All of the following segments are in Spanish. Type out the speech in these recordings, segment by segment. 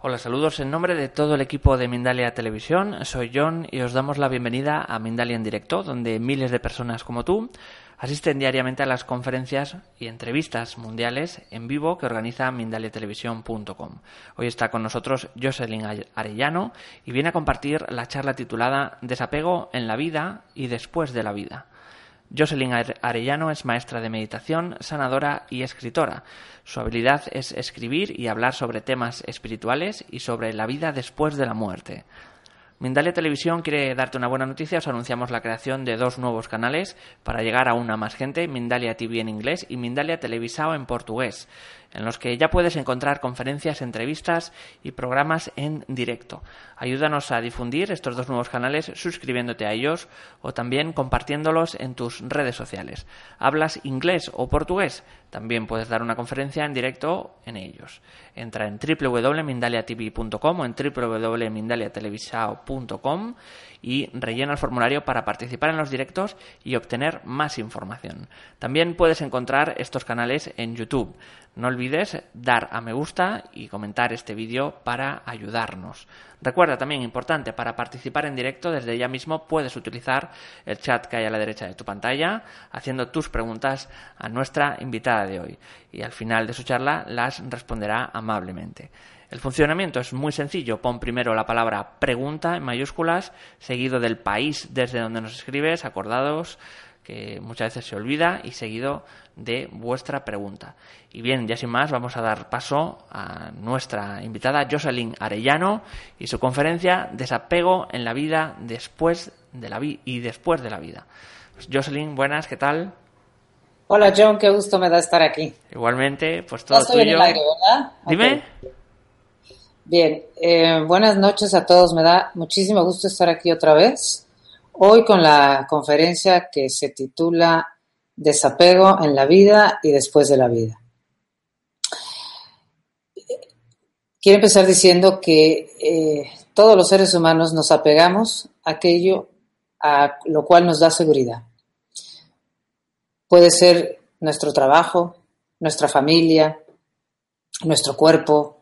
Hola, saludos en nombre de todo el equipo de Mindalia Televisión. Soy John y os damos la bienvenida a Mindalia en directo, donde miles de personas como tú asisten diariamente a las conferencias y entrevistas mundiales en vivo que organiza mindaliatelevisión.com. Hoy está con nosotros Jocelyn Arellano y viene a compartir la charla titulada Desapego en la vida y después de la vida. Jocelyn Arellano es maestra de meditación, sanadora y escritora. Su habilidad es escribir y hablar sobre temas espirituales y sobre la vida después de la muerte. Mindalia Televisión quiere darte una buena noticia. Os anunciamos la creación de dos nuevos canales para llegar a una más gente, Mindalia TV en inglés y Mindalia Televisao en portugués, en los que ya puedes encontrar conferencias, entrevistas y programas en directo. Ayúdanos a difundir estos dos nuevos canales suscribiéndote a ellos o también compartiéndolos en tus redes sociales. ¿Hablas inglés o portugués? También puedes dar una conferencia en directo en ellos. Entra en www.mindaliatv.com o en www.mindaliatelevisao.com y rellena el formulario para participar en los directos y obtener más información. También puedes encontrar estos canales en YouTube. No olvides dar a me gusta y comentar este vídeo para ayudarnos. Recuerda también, importante, para participar en directo desde ya mismo puedes utilizar el chat que hay a la derecha de tu pantalla haciendo tus preguntas a nuestra invitada de hoy y al final de su charla las responderá amablemente. El funcionamiento es muy sencillo. Pon primero la palabra pregunta en mayúsculas, seguido del país desde donde nos escribes, acordados que muchas veces se olvida, y seguido de vuestra pregunta. Y bien, ya sin más, vamos a dar paso a nuestra invitada Jocelyn Arellano y su conferencia Desapego en la vida después de la vida y después de la vida. Pues, Jocelyn, buenas, ¿qué tal? Hola John, qué gusto me da estar aquí. Igualmente, pues todo estoy tuyo. En el aire, ¿verdad? Dime. Bien, eh, buenas noches a todos. Me da muchísimo gusto estar aquí otra vez. Hoy con la conferencia que se titula Desapego en la vida y después de la vida. Quiero empezar diciendo que eh, todos los seres humanos nos apegamos a aquello a lo cual nos da seguridad. Puede ser nuestro trabajo, nuestra familia, nuestro cuerpo,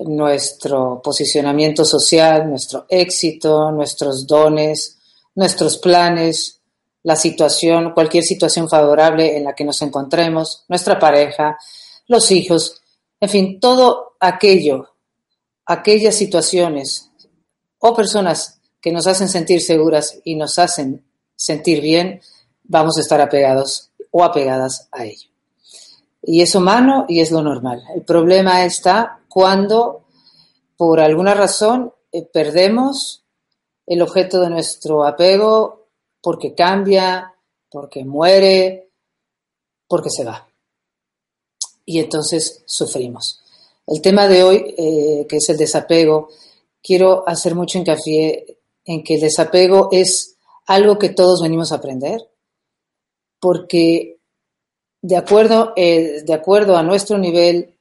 nuestro posicionamiento social, nuestro éxito, nuestros dones, nuestros planes, la situación, cualquier situación favorable en la que nos encontremos, nuestra pareja, los hijos, en fin, todo aquello, aquellas situaciones o personas que nos hacen sentir seguras y nos hacen sentir bien, vamos a estar apegados o apegadas a ello. Y es humano y es lo normal. El problema está cuando por alguna razón eh, perdemos el objeto de nuestro apego porque cambia, porque muere, porque se va. Y entonces sufrimos. El tema de hoy, eh, que es el desapego, quiero hacer mucho hincapié en que el desapego es algo que todos venimos a aprender, porque de acuerdo, eh, de acuerdo a nuestro nivel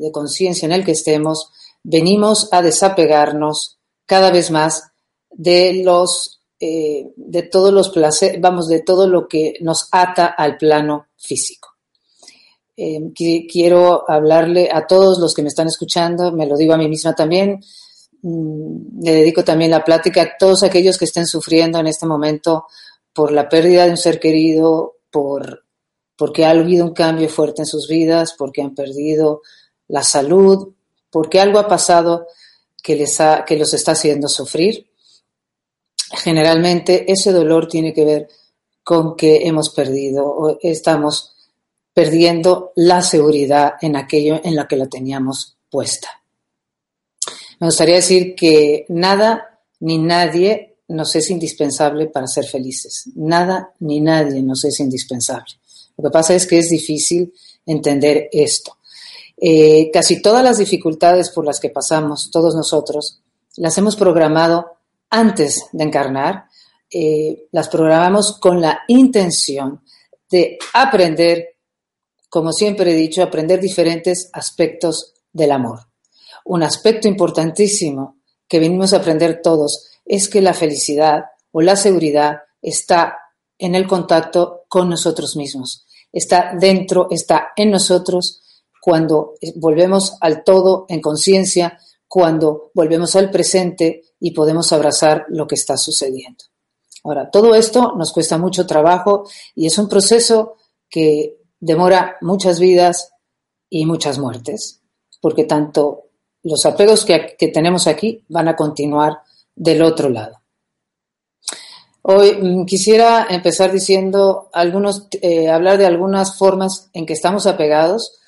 de conciencia en el que estemos, venimos a desapegarnos cada vez más de los eh, de todos los placeres, vamos, de todo lo que nos ata al plano físico. Eh, quiero hablarle a todos los que me están escuchando, me lo digo a mí misma también, mm, le dedico también la plática a todos aquellos que estén sufriendo en este momento por la pérdida de un ser querido, por porque ha habido un cambio fuerte en sus vidas, porque han perdido la salud, porque algo ha pasado que, les ha, que los está haciendo sufrir. generalmente ese dolor tiene que ver con que hemos perdido o estamos perdiendo la seguridad en aquello en lo que la teníamos puesta. Me gustaría decir que nada ni nadie nos es indispensable para ser felices. Nada ni nadie nos es indispensable. Lo que pasa es que es difícil entender esto. Eh, casi todas las dificultades por las que pasamos, todos nosotros, las hemos programado antes de encarnar, eh, las programamos con la intención de aprender, como siempre he dicho, aprender diferentes aspectos del amor. Un aspecto importantísimo que venimos a aprender todos es que la felicidad o la seguridad está en el contacto con nosotros mismos, está dentro, está en nosotros cuando volvemos al todo en conciencia, cuando volvemos al presente y podemos abrazar lo que está sucediendo. Ahora, todo esto nos cuesta mucho trabajo y es un proceso que demora muchas vidas y muchas muertes, porque tanto los apegos que, tenemos aquí van a continuar del otro lado. Hoy mm, quisiera empezar diciendo algunos, eh, hablar de algunas formas en que estamos apegados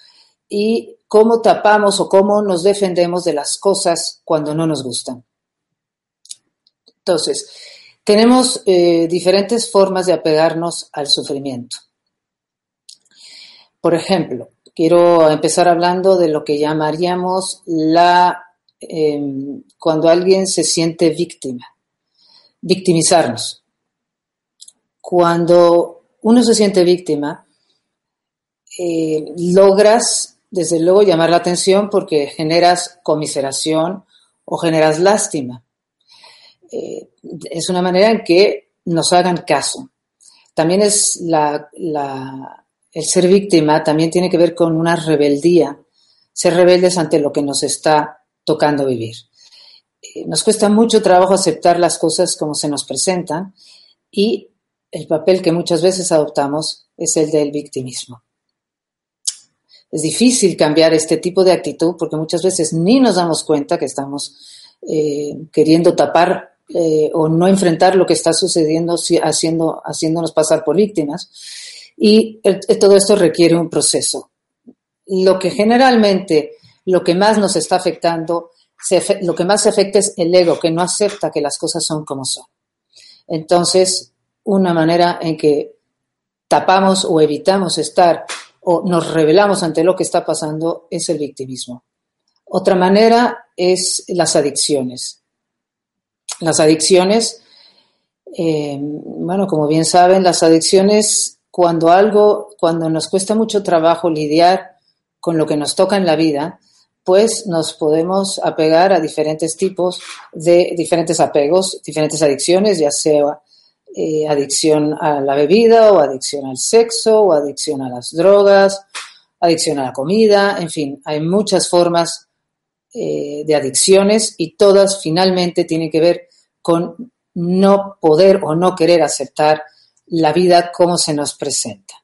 y cómo tapamos o cómo nos defendemos de las cosas cuando no nos gustan. Entonces, tenemos eh, diferentes formas de apegarnos al sufrimiento. Por ejemplo, quiero empezar hablando de lo que llamaríamos la em, cuando alguien se siente víctima, victimizarnos. Cuando uno se siente víctima, eh, logras, desde luego, llamar la atención porque generas comiseración o generas lástima. Eh, es una manera en que nos hagan caso. También es la, el ser víctima, también tiene que ver con una rebeldía, ser rebeldes ante lo que nos está tocando vivir. Eh, nos cuesta mucho trabajo aceptar las cosas como se nos presentan y el papel que muchas veces adoptamos es el del victimismo. Es difícil cambiar este tipo de actitud porque muchas veces ni nos damos cuenta que estamos eh, queriendo tapar eh, o no enfrentar lo que está sucediendo haciendo, haciéndonos pasar por víctimas. Y todo esto requiere un proceso. Lo que generalmente, lo que más nos está afectando, lo que más se afecta es el ego, que no acepta que las cosas son como son. Entonces, una manera en que tapamos o evitamos estar o nos revelamos ante lo que está pasando es el victimismo. Otra manera es las adicciones. Las adicciones, eh, bueno, como bien saben, las adicciones, cuando algo, cuando nos cuesta mucho trabajo lidiar con lo que nos toca en la vida, pues nos podemos apegar a diferentes tipos de diferentes apegos, diferentes adicciones, ya sea eh, adicción a la bebida o adicción al sexo o adicción a las drogas, adicción a la comida, en fin, hay muchas formas eh, de adicciones y todas finalmente tienen que ver con no poder o no querer aceptar la vida como se nos presenta.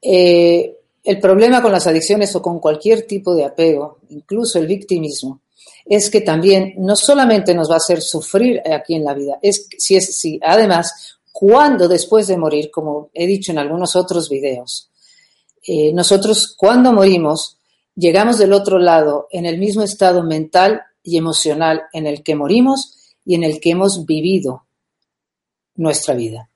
Eh, el problema con las adicciones o con cualquier tipo de apego, incluso el victimismo, es que también no solamente nos va a hacer sufrir aquí en la vida, es si es si además cuando después de morir, como he dicho en algunos otros videos, eh, nosotros cuando morimos llegamos del otro lado en el mismo estado mental y emocional en el que morimos y en el que hemos vivido nuestra vida.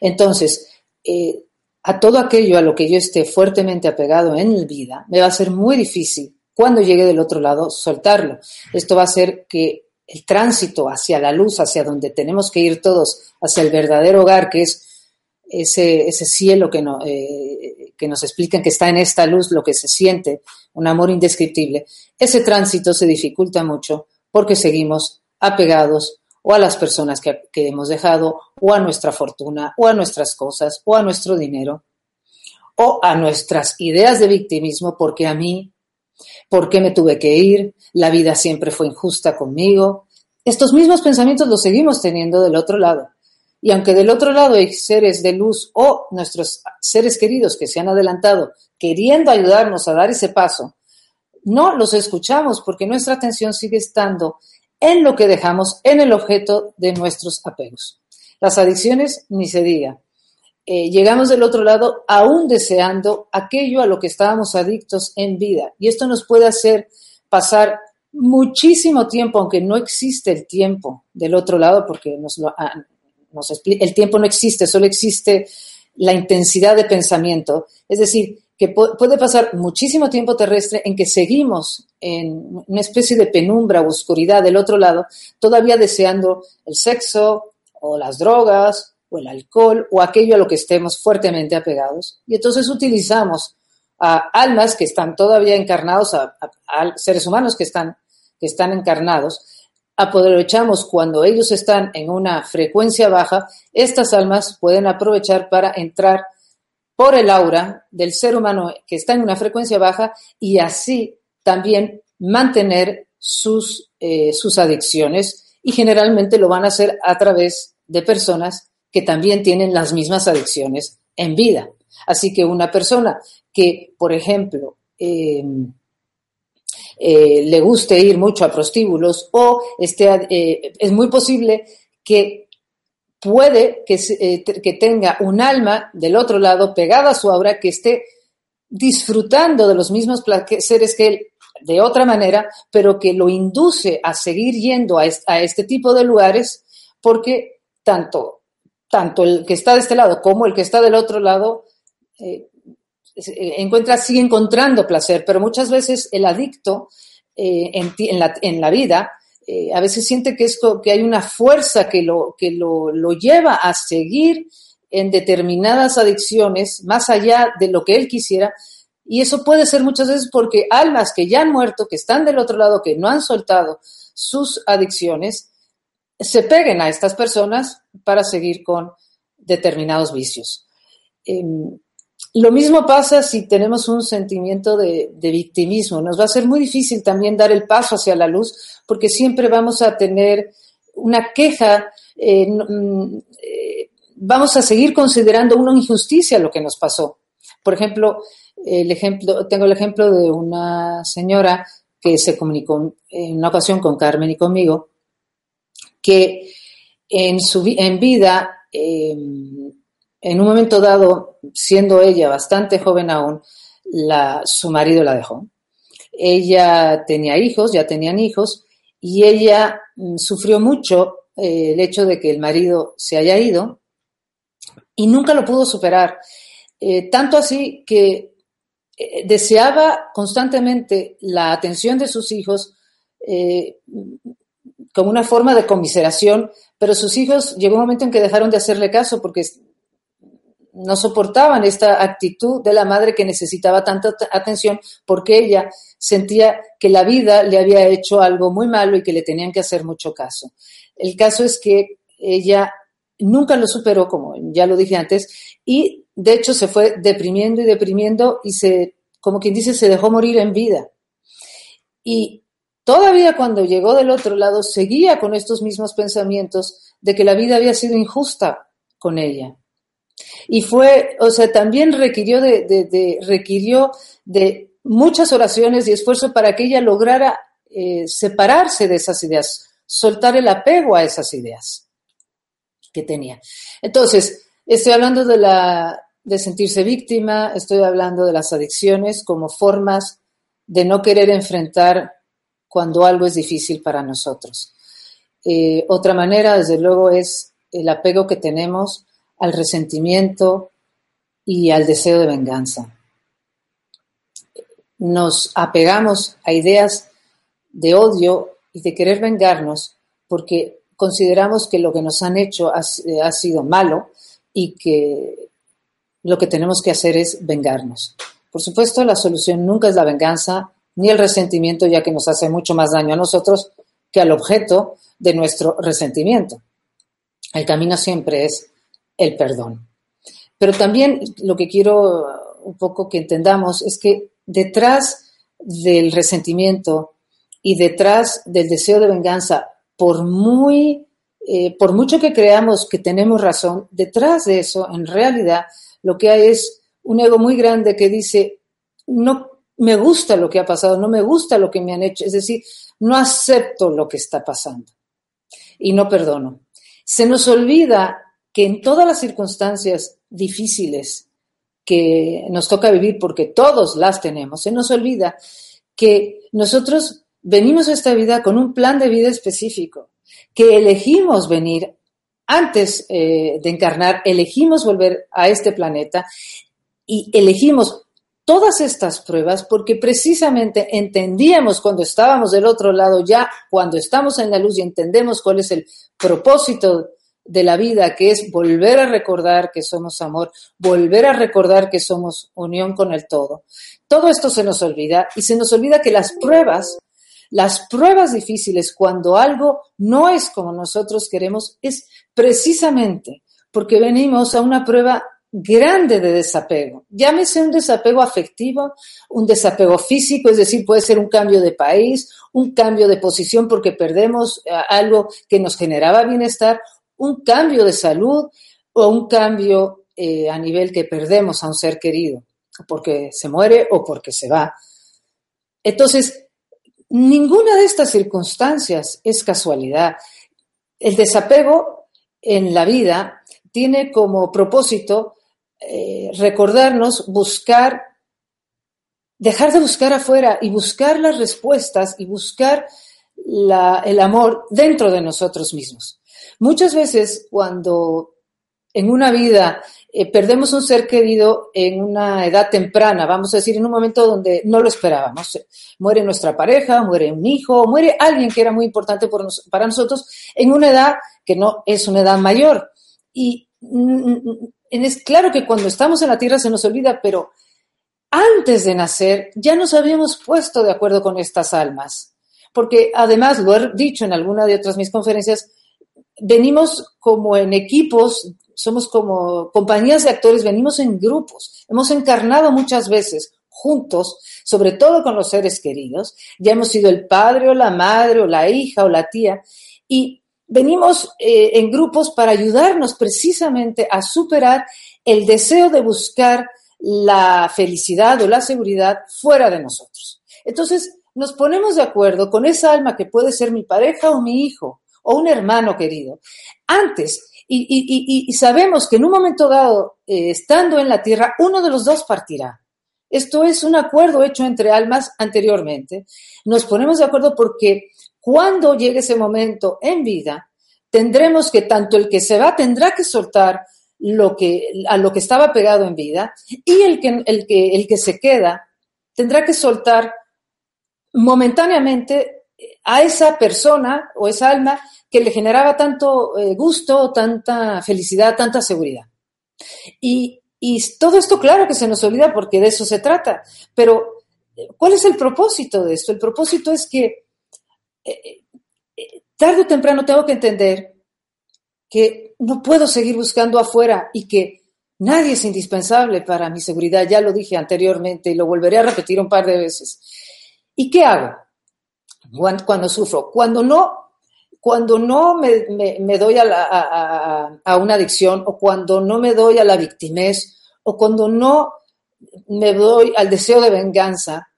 Entonces, eh, a todo aquello a lo que yo esté fuertemente apegado en mi vida, me va a ser muy difícil cuando llegue del otro lado soltarlo. Esto va a hacer que el tránsito hacia la luz, hacia donde tenemos que ir todos, hacia el verdadero hogar, que es ese, cielo eh, que nos explican que está en esta luz, lo que se siente, un amor indescriptible, ese tránsito se dificulta mucho porque seguimos apegados o a las personas que, hemos dejado, o a nuestra fortuna, o a nuestras cosas, o a nuestro dinero, o a nuestras ideas de victimismo, porque a mí, porque me tuve que ir, la vida siempre fue injusta conmigo. Estos mismos pensamientos los seguimos teniendo del otro lado. Y aunque del otro lado hay seres de luz o nuestros seres queridos que se han adelantado queriendo ayudarnos a dar ese paso, no los escuchamos porque nuestra atención sigue estando en lo que dejamos, en el objeto de nuestros apegos. Las adicciones, ni se diga. Eh, llegamos del otro lado aún deseando aquello a lo que estábamos adictos en vida. Y esto nos puede hacer pasar muchísimo tiempo, aunque no existe el tiempo del otro lado, porque nos lo, el tiempo no existe, solo existe la intensidad de pensamiento. Es decir, que puede pasar muchísimo tiempo terrestre en que seguimos en una especie de penumbra o oscuridad del otro lado, todavía deseando el sexo o las drogas o el alcohol o aquello a lo que estemos fuertemente apegados. Y entonces utilizamos a almas que están todavía encarnados, a, seres humanos que están, que están encarnados, aprovechamos cuando ellos están en una frecuencia baja, estas almas pueden aprovechar para entrar por el aura del ser humano que está en una frecuencia baja y así también mantener sus, eh, sus adicciones y generalmente lo van a hacer a través de personas que también tienen las mismas adicciones en vida. Así que una persona que, por ejemplo, eh, eh, le guste ir mucho a prostíbulos o esté, es muy posible que puede eh, que, tenga un alma del otro lado pegada a su aura que esté disfrutando de los mismos placeres que él de otra manera, pero que lo induce a seguir yendo a, este tipo de lugares porque tanto, tanto el que está de este lado como el que está del otro lado eh, eh, encuentra, sigue encontrando placer, pero muchas veces el adicto en, la, en la vida eh, a veces siente que, esto, que hay una fuerza que, lo, que lo, lo lleva a seguir en determinadas adicciones más allá de lo que él quisiera. Y eso puede ser muchas veces porque almas que ya han muerto, que están del otro lado, que no han soltado sus adicciones, se peguen a estas personas para seguir con determinados vicios. Em, lo mismo pasa si tenemos un sentimiento de, victimismo. Nos va a ser muy difícil también dar el paso hacia la luz porque siempre vamos a tener una queja, eh, mm, eh, vamos a seguir considerando una injusticia lo que nos pasó. Por ejemplo, el ejemplo, tengo el ejemplo de una señora que se comunicó en una ocasión con Carmen y conmigo, que en, su, en vida eh, en un momento dado, siendo ella bastante joven aún, su marido la dejó. Ella tenía hijos, ya tenían hijos, y ella mm, sufrió mucho eh, el hecho de que el marido se haya ido y nunca lo pudo superar. Eh, tanto así que eh, deseaba constantemente la atención de sus hijos como una forma de conmiseración, pero sus hijos llegó un momento en que dejaron de hacerle caso porque no soportaban esta actitud de la madre que necesitaba tanta atención porque ella sentía que la vida le había hecho algo muy malo y que le tenían que hacer mucho caso. El caso es que ella nunca lo superó, como ya lo dije antes, y de hecho se fue deprimiendo y deprimiendo y se, como quien dice, se dejó morir en vida. Y todavía cuando llegó del otro lado seguía con estos mismos pensamientos de que la vida había sido injusta con ella. Y fue, o sea, también requirió de, requirió de muchas oraciones y esfuerzo para que ella lograra eh, separarse de esas ideas, soltar el apego a esas ideas que tenía. Entonces, estoy hablando de la de sentirse víctima, estoy hablando de las adicciones como formas de no querer enfrentar cuando algo es difícil para nosotros. Eh, otra manera, desde luego, es el apego que tenemos al resentimiento y al deseo de venganza. Nos apegamos a ideas de odio y de querer vengarnos porque consideramos que lo que nos han hecho ha, sido malo y que lo que tenemos que hacer es vengarnos. Por supuesto, la solución nunca es la venganza ni el resentimiento, ya que nos hace mucho más daño a nosotros que al objeto de nuestro resentimiento. El camino siempre es el perdón. Pero también lo que quiero un poco que entendamos es que detrás del resentimiento y detrás del deseo de venganza, por muy, eh, por mucho que creamos que tenemos razón, detrás de eso, en realidad, lo que hay es un ego muy grande que dice, no, me gusta lo que ha pasado, no me gusta lo que me han hecho, es decir, no acepto lo que está pasando y no perdono. Se nos olvida que en todas las circunstancias difíciles que nos toca vivir, porque todos las tenemos, se nos olvida que nosotros venimos a esta vida con un plan de vida específico, que elegimos venir antes eh, de encarnar, elegimos volver a este planeta y elegimos todas estas pruebas porque precisamente entendíamos cuando estábamos del otro lado, ya cuando estamos en la luz y entendemos cuál es el propósito de la vida, que es volver a recordar que somos amor, volver a recordar que somos unión con el todo. Todo esto se nos olvida y se nos olvida que las pruebas, las pruebas difíciles, cuando algo no es como nosotros queremos, es precisamente porque venimos a una prueba grande de desapego. Llámese un desapego afectivo, un desapego físico, es decir, puede ser un cambio de país, un cambio de posición porque perdemos eh, algo que nos generaba bienestar, un cambio de salud o un cambio eh, a nivel que perdemos a un ser querido, porque se muere o porque se va. Entonces, ninguna de estas circunstancias es casualidad. El desapego en la vida tiene como propósito eh, recordarnos, buscar, dejar de buscar afuera y buscar las respuestas y buscar el amor dentro de nosotros mismos. Muchas veces cuando en una vida eh, perdemos un ser querido en una edad temprana, vamos a decir, en un momento donde no lo esperábamos. Muere nuestra pareja, muere un hijo, muere alguien que era muy importante para nosotros en una edad que no es una edad mayor. Y es claro que cuando estamos en la tierra se nos olvida, pero antes de nacer ya nos habíamos puesto de acuerdo con estas almas. Porque además, lo he dicho en alguna de otras mis conferencias, venimos como en equipos, somos como compañías de actores, venimos en grupos, hemos encarnado muchas veces juntos, sobre todo con los seres queridos, ya hemos sido el padre o la madre o la hija o la tía, y venimos eh, en grupos para ayudarnos precisamente a superar el deseo de buscar la felicidad o la seguridad fuera de nosotros. Entonces, nos ponemos de acuerdo con esa alma que puede ser mi pareja o mi hijo o un hermano querido. Antes, y, sabemos que en un momento dado, eh, estando en la tierra, uno de los dos partirá. Esto es un acuerdo hecho entre almas anteriormente. Nos ponemos de acuerdo porque cuando llegue ese momento en vida, tendremos que tanto el que se va tendrá que soltar lo que, a lo que estaba pegado en vida y el que, el que, el que se queda tendrá que soltar momentáneamente a esa persona o esa alma que le generaba tanto eh, gusto, tanta felicidad, tanta seguridad. Y, y todo esto, claro que se nos olvida porque de eso se trata, pero ¿cuál es el propósito de esto? El propósito es que eh, eh, tarde o temprano tengo que entender que no puedo seguir buscando afuera y que nadie es indispensable para mi seguridad. Ya lo dije anteriormente y lo volveré a repetir un par de veces. ¿Y qué hago cuando, sufro? Cuando no, cuando no me, doy a, a, una adicción o cuando no me doy a la victimez o cuando no me doy al deseo de venganza,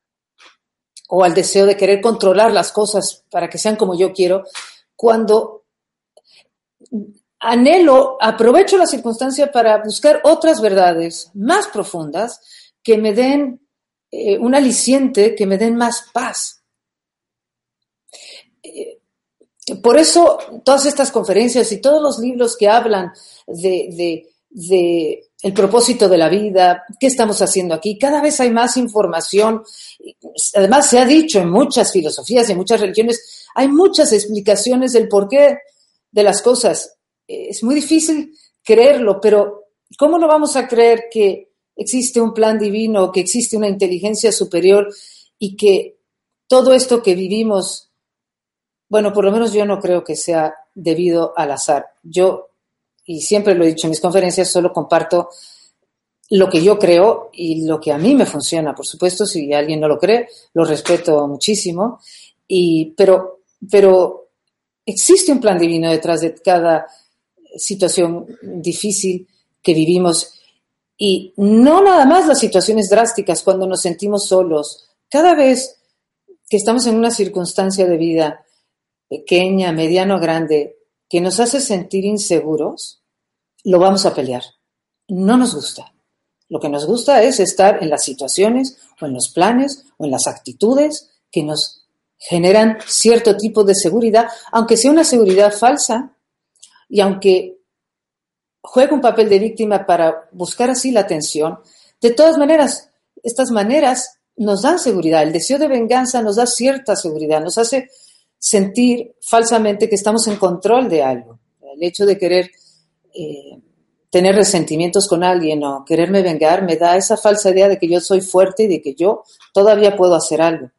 o al deseo de querer controlar las cosas para que sean como yo quiero, cuando anhelo, aprovecho la circunstancia para buscar otras verdades más profundas que me den eh, un aliciente, que me den más paz. Eh, por eso todas estas conferencias y todos los libros que hablan de el propósito de la vida, qué estamos haciendo aquí. Cada vez hay más información. Además, se ha dicho en muchas filosofías y en muchas religiones, hay muchas explicaciones del porqué de las cosas. Es muy difícil creerlo, pero ¿cómo no vamos a creer que existe un plan divino, que existe una inteligencia superior y que todo esto que vivimos, bueno, por lo menos yo no creo que sea debido al azar. Yo y siempre lo he dicho en mis conferencias, solo comparto lo que yo creo y lo que a mí me funciona. Por supuesto, si alguien no lo cree, lo respeto muchísimo. Y, pero, pero existe un plan divino detrás de cada situación difícil que vivimos. Y no nada más las situaciones drásticas, cuando nos sentimos solos, cada vez que estamos en una circunstancia de vida pequeña, mediano, grande, que nos hace sentir inseguros, lo vamos a pelear. No nos gusta. Lo que nos gusta es estar en las situaciones o en los planes o en las actitudes que nos generan cierto tipo de seguridad, aunque sea una seguridad falsa y aunque juegue un papel de víctima para buscar así la atención, de todas maneras, estas maneras nos dan seguridad. El deseo de venganza nos da cierta seguridad, nos hace sentir falsamente que estamos en control de algo. El hecho de querer eh, tener resentimientos con alguien o quererme vengar me da esa falsa idea de que yo soy fuerte y de que yo todavía puedo hacer algo.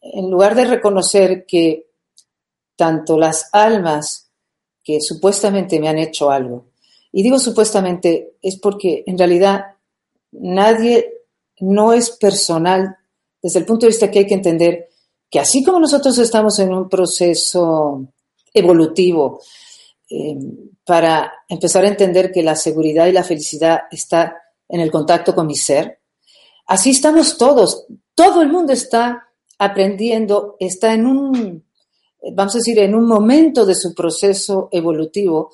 En lugar de reconocer que tanto las almas que supuestamente me han hecho algo, y digo supuestamente es porque en realidad nadie no es personal desde el punto de vista que hay que entender que así como nosotros estamos en un proceso evolutivo eh, para empezar a entender que la seguridad y la felicidad está en el contacto con mi ser, así estamos todos. Todo el mundo está aprendiendo, está en un, vamos a decir, en un momento de su proceso evolutivo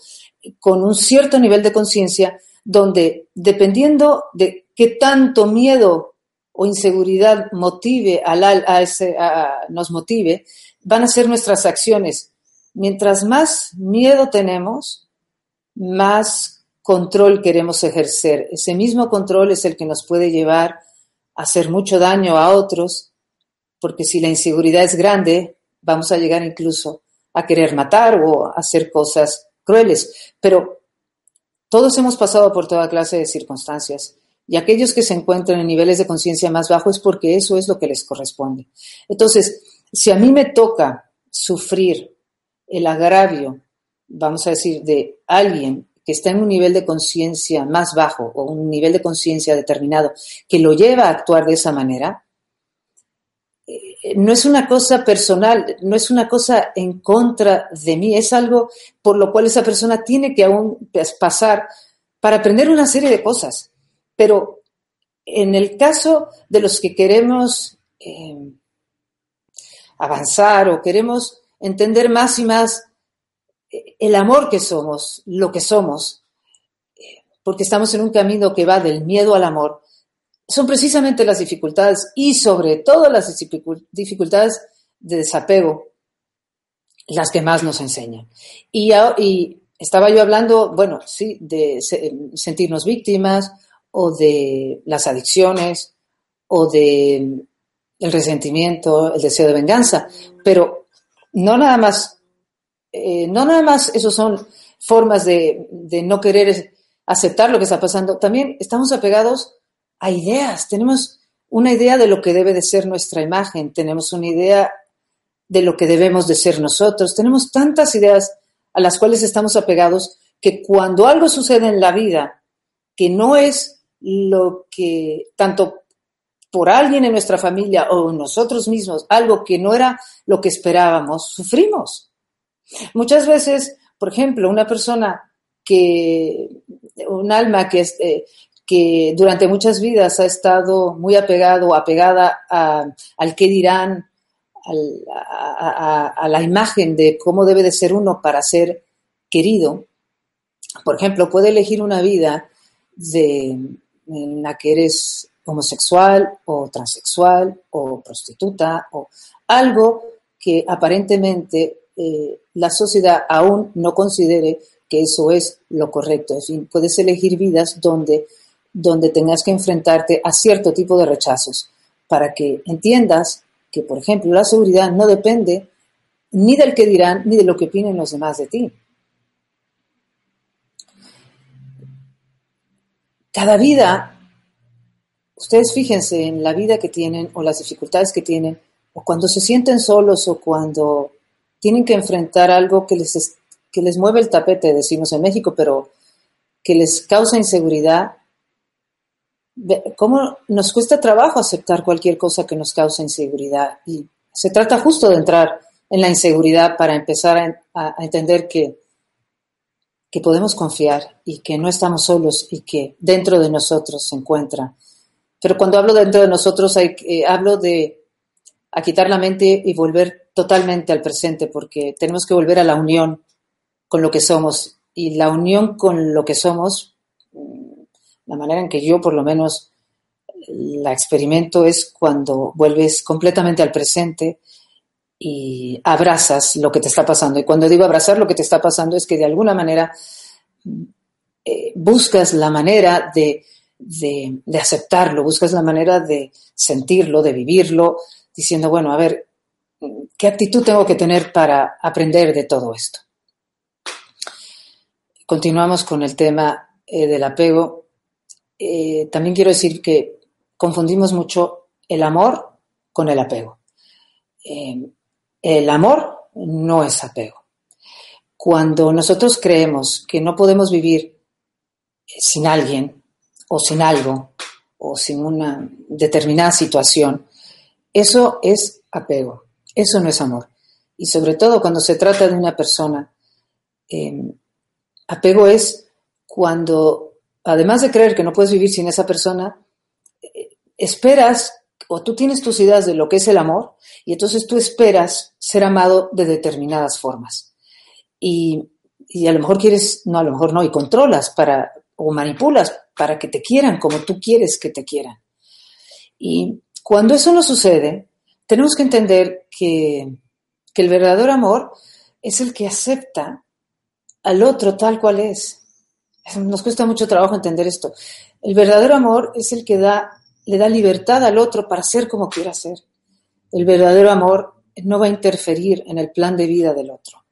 con un cierto nivel de conciencia donde dependiendo de qué tanto miedo o inseguridad motive a, ese, nos motive, van a ser nuestras acciones. Mientras más miedo tenemos, más control queremos ejercer. Ese mismo control es el que nos puede llevar a hacer mucho daño a otros, porque si la inseguridad es grande, vamos a llegar incluso a querer matar o hacer cosas crueles. Pero todos hemos pasado por toda clase de circunstancias y aquellos que se encuentran en niveles de conciencia más bajos es porque eso es lo que les corresponde. Entonces, si a mí me toca sufrir el agravio, vamos a decir, de alguien que está en un nivel de conciencia más bajo o un nivel de conciencia determinado que lo lleva a actuar de esa manera, eh, no es una cosa personal, no es una cosa en contra de mí, es algo por lo cual esa persona tiene que aún pasar para aprender una serie de cosas. Pero en el caso de los que queremos eh, avanzar o queremos entender más y más eh, el amor que somos, lo que somos, eh, porque estamos en un camino que va del miedo al amor, son precisamente las dificultades y sobre todo las dificultades de desapego las que más nos enseñan. Y, y estaba yo hablando, bueno, sí, de sentirnos víctimas o de las adicciones o de el resentimiento, el deseo de venganza, pero no nada más, eh, no nada más esos son formas de, de no querer aceptar lo que está pasando, también estamos apegados a ideas, tenemos una idea de lo que debe de ser nuestra imagen, tenemos una idea de lo que debemos de ser nosotros, tenemos tantas ideas a las cuales estamos apegados que cuando algo sucede en la vida que no es lo que tanto por alguien en nuestra familia o nosotros mismos, algo que no era lo que esperábamos, sufrimos. Muchas veces, por ejemplo, una persona que, un alma que, eh, que durante muchas vidas ha estado muy apegado, apegada al qué dirán, a, a, la imagen de cómo debe de ser uno para ser querido, por ejemplo, puede elegir una vida de, en la que eres homosexual o transexual o prostituta o algo que aparentemente eh, la sociedad aún no considere que eso es lo correcto. En fin, puedes elegir vidas donde, donde tengas que enfrentarte a cierto tipo de rechazos para que entiendas que, por ejemplo, la seguridad no depende ni del que dirán ni de lo que opinen los demás de ti. Cada vida, ustedes fíjense en la vida que tienen o las dificultades que tienen, o cuando se sienten solos o cuando tienen que enfrentar algo que les, que les mueve el tapete, decimos en México, pero que les causa inseguridad, cómo nos cuesta trabajo aceptar cualquier cosa que nos cause inseguridad. Y se trata justo de entrar en la inseguridad para empezar a entender que que podemos confiar y que no estamos solos y que dentro de nosotros se encuentra Pero cuando hablo dentro de nosotros, hay, eh, hablo de a quitar la mente y volver totalmente al presente, porque tenemos que volver a la unión con lo que somos. Y la unión con lo que somos, mm, la manera en que yo por lo menos la experimento es cuando vuelves completamente al presente y abrazas lo que te está pasando. Y cuando digo abrazar lo que te está pasando es que de alguna manera eh, buscas la manera de, de, aceptarlo, buscas la manera de sentirlo, de vivirlo, diciendo, bueno, a ver, ¿qué actitud tengo que tener para aprender de todo esto? Continuamos con el tema eh, del apego. Eh, también quiero decir que confundimos mucho el amor con el apego. El amor no es apego. Cuando nosotros creemos que no podemos vivir sin alguien o sin algo o sin una determinada situación, eso es apego, eso no es amor. Y sobre todo cuando se trata de una persona, em, apego es cuando, además de creer que no puedes vivir sin esa persona, eh, esperas o tú tienes tus ideas de lo que es el amor y entonces tú esperas ser amado de determinadas formas. Y, a lo mejor quieres, no, a lo mejor no, y controlas para, o manipulas para que te quieran como tú quieres que te quieran. Y cuando eso no sucede, tenemos que entender que, que el verdadero amor es el que acepta al otro tal cual es. Nos cuesta mucho trabajo entender esto. El verdadero amor es el que da le da libertad al otro para ser como quiera ser. El verdadero amor no va a interferir en el plan de vida del otro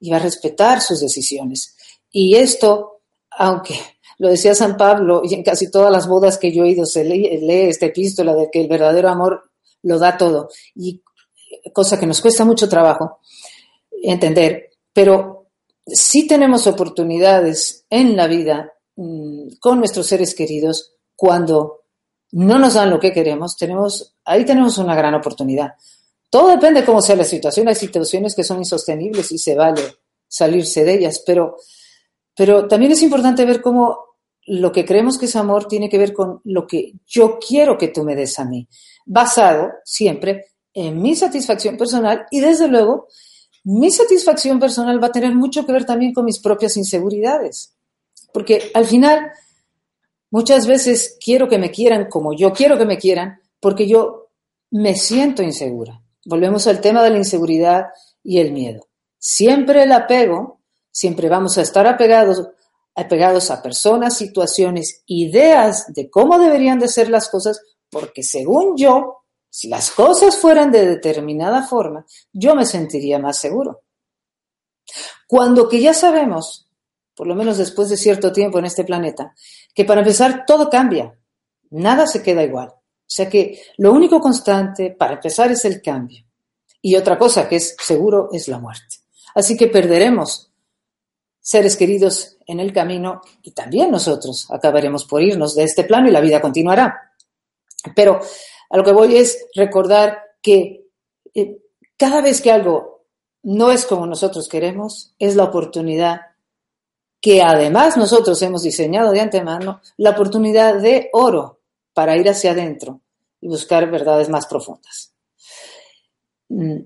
y va a respetar sus decisiones. Y esto, aunque lo decía San Pablo y en casi todas las bodas que yo he ido se lee, esta epístola de que el verdadero amor lo da todo y cosa que nos cuesta mucho trabajo entender, pero sí tenemos oportunidades en la vida mm, con nuestros seres queridos cuando no nos dan lo que queremos, tenemos, ahí tenemos una gran oportunidad. Todo depende de cómo sea la situación. Hay situaciones que son insostenibles y se vale salirse de ellas, pero, pero también es importante ver cómo lo que creemos que es amor tiene que ver con lo que yo quiero que tú me des a mí, basado siempre en mi satisfacción personal y desde luego mi satisfacción personal va a tener mucho que ver también con mis propias inseguridades, porque al final Muchas veces quiero que me quieran como yo quiero que me quieran porque yo me siento insegura. Volvemos al tema de la inseguridad y el miedo. Siempre el apego, siempre vamos a estar apegados, apegados a personas, situaciones, ideas de cómo deberían de ser las cosas, porque según yo, si las cosas fueran de determinada forma, yo me sentiría más seguro. Cuando que ya sabemos por lo menos después de cierto tiempo en este planeta, que para empezar todo cambia, nada se queda igual. O sea que lo único constante para empezar es el cambio. Y otra cosa que es seguro es la muerte. Así que perderemos seres queridos en el camino y también nosotros acabaremos por irnos de este plano y la vida continuará. Pero a lo que voy es recordar que eh, cada vez que algo no es como nosotros queremos, es la oportunidad que además nosotros hemos diseñado de antemano la oportunidad de oro para ir hacia adentro y buscar verdades más profundas. Mm.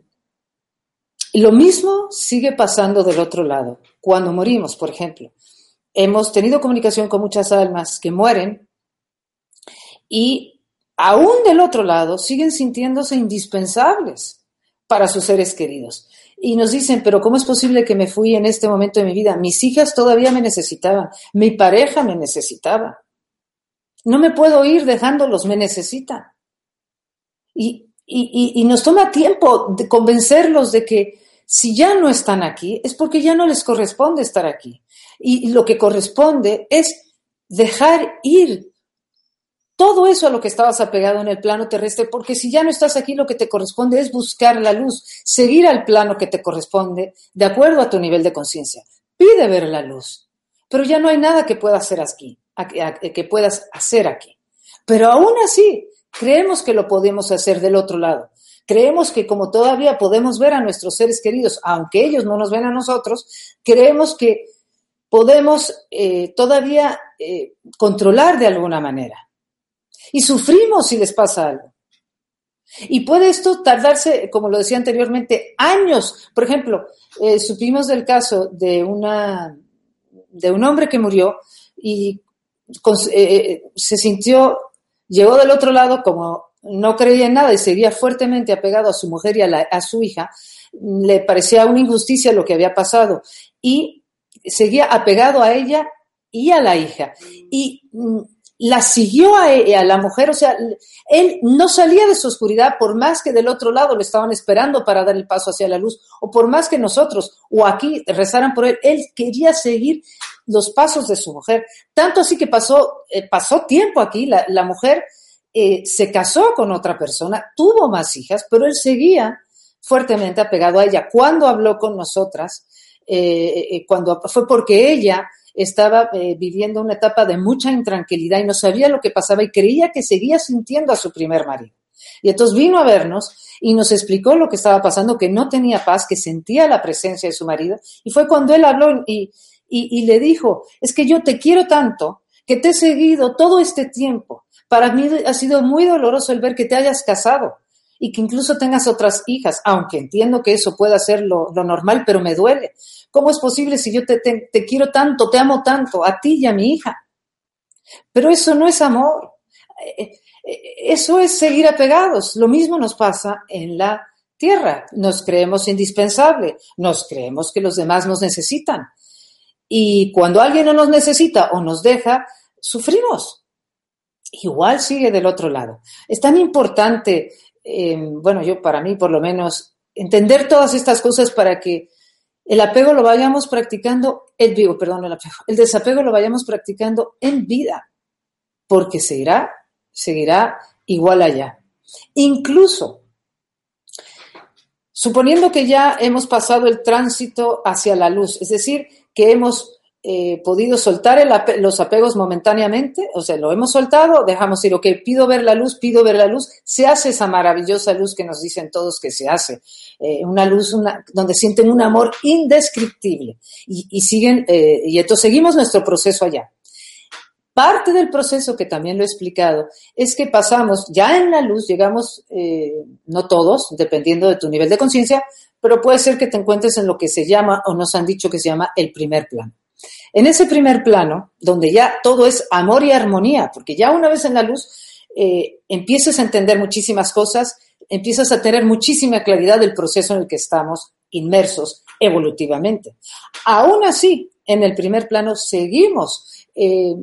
Lo mismo sigue pasando del otro lado. Cuando morimos, por ejemplo, hemos tenido comunicación con muchas almas que mueren y aún del otro lado siguen sintiéndose indispensables para sus seres queridos y nos dicen, pero ¿cómo es posible que me fui en este momento de mi vida? Mis hijas todavía me necesitaban, mi pareja me necesitaba. No me puedo ir dejándolos, me necesitan. Y, y, nos toma tiempo de convencerlos de que si ya no están aquí, es porque ya no les corresponde estar aquí. Y lo que corresponde es dejar ir todo eso a lo que estabas apegado en el plano terrestre, porque si ya no estás aquí, lo que te corresponde es buscar la luz, seguir al plano que te corresponde de acuerdo a tu nivel de conciencia. Pide ver la luz, pero ya no hay nada que puedas hacer aquí, que puedas hacer aquí. Pero aún así, creemos que lo podemos hacer del otro lado. Creemos que como todavía podemos ver a nuestros seres queridos, aunque ellos no nos ven a nosotros, creemos que podemos eh, todavía eh, controlar de alguna manera. Y sufrimos si les pasa algo. Y puede esto tardarse, como lo decía anteriormente, años. Por ejemplo, eh, supimos del caso de, una, de un hombre que murió y eh, se sintió, llegó del otro lado como no creía en nada y seguía fuertemente apegado a su mujer y a, a su hija, le parecía una injusticia lo que había pasado y seguía apegado a ella y a la hija. Y mm, la siguió a, a, la mujer, o sea, él no salía de su oscuridad por más que del otro lado lo estaban esperando para dar el paso hacia la luz, o por más que nosotros o aquí rezaran por él, él quería seguir los pasos de su mujer. Tanto así que pasó, eh, pasó tiempo aquí, la, mujer eh, se casó con otra persona, tuvo más hijas, pero él seguía fuertemente apegado a ella. Cuando habló con nosotras, eh, cuando fue porque ella estaba viviendo una etapa de mucha intranquilidad y no sabía lo que pasaba y creía que seguía sintiendo a su primer marido. Y entonces vino a vernos y nos explicó lo que estaba pasando, que no tenía paz, que sentía la presencia de su marido. Y fue cuando él habló y, y le dijo, es que yo te quiero tanto que te he seguido todo este tiempo para mí ha sido muy doloroso el ver que te hayas casado y que incluso tengas otras hijas, aunque entiendo que eso pueda ser lo, normal, pero me duele. ¿Cómo es posible si yo te, te, quiero tanto, te amo tanto, a ti y a mi hija? Pero eso no es amor. Eh, eh, eso es seguir apegados. Lo mismo nos pasa en la tierra. Nos creemos indispensable, nos creemos que los demás nos necesitan. Y cuando alguien no nos necesita o nos deja, sufrimos igual sigue del otro lado. Es tan importante, eh, bueno, yo para mí por lo menos, entender todas estas cosas para que el apego lo vayamos practicando, el vivo, perdón, el apego, el desapego lo vayamos practicando en vida, porque seguirá, seguirá igual allá. Incluso, suponiendo que ya hemos pasado el tránsito hacia la luz, es decir, que hemos eh, podido soltar los apegos momentáneamente, o sea, lo hemos soltado, dejamos ir, ok, pido ver la luz, pido ver la luz, se hace esa maravillosa luz que nos dicen todos que se hace, eh, una luz donde sienten un amor indescriptible y, siguen, eh, y entonces seguimos nuestro proceso allá. Parte del proceso, que también lo he explicado, es que pasamos, ya en la luz llegamos, no todos, dependiendo de tu nivel de conciencia, pero puede ser que te encuentres en lo que se llama, o nos han dicho que se llama el primer plano. En ese primer plano, donde ya todo es amor y armonía, porque ya una vez en la luz eh, empiezas a entender muchísimas cosas, empiezas a tener muchísima claridad del proceso en el que estamos inmersos evolutivamente. Aún así, en el primer plano seguimos, eh,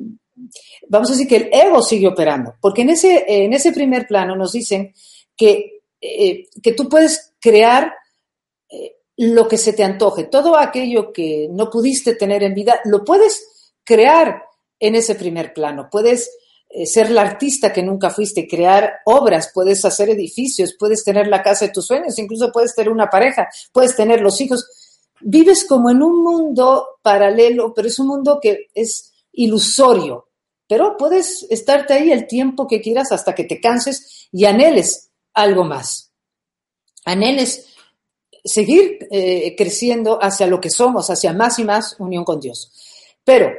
vamos a decir que el ego sigue operando, porque en ese, en ese primer plano nos dicen que, eh, que tú puedes crear lo que se te antoje, todo aquello que no pudiste tener en vida, lo puedes crear en ese primer plano. Puedes eh, ser la artista que nunca fuiste, crear obras, puedes hacer edificios, puedes tener la casa de tus sueños, incluso puedes tener una pareja, puedes tener los hijos. Vives como en un mundo paralelo, pero es un mundo que es ilusorio. Pero puedes estarte ahí el tiempo que quieras hasta que te canses y anheles algo más. Anheles seguir eh, creciendo hacia lo que somos, hacia más y más unión con Dios. Pero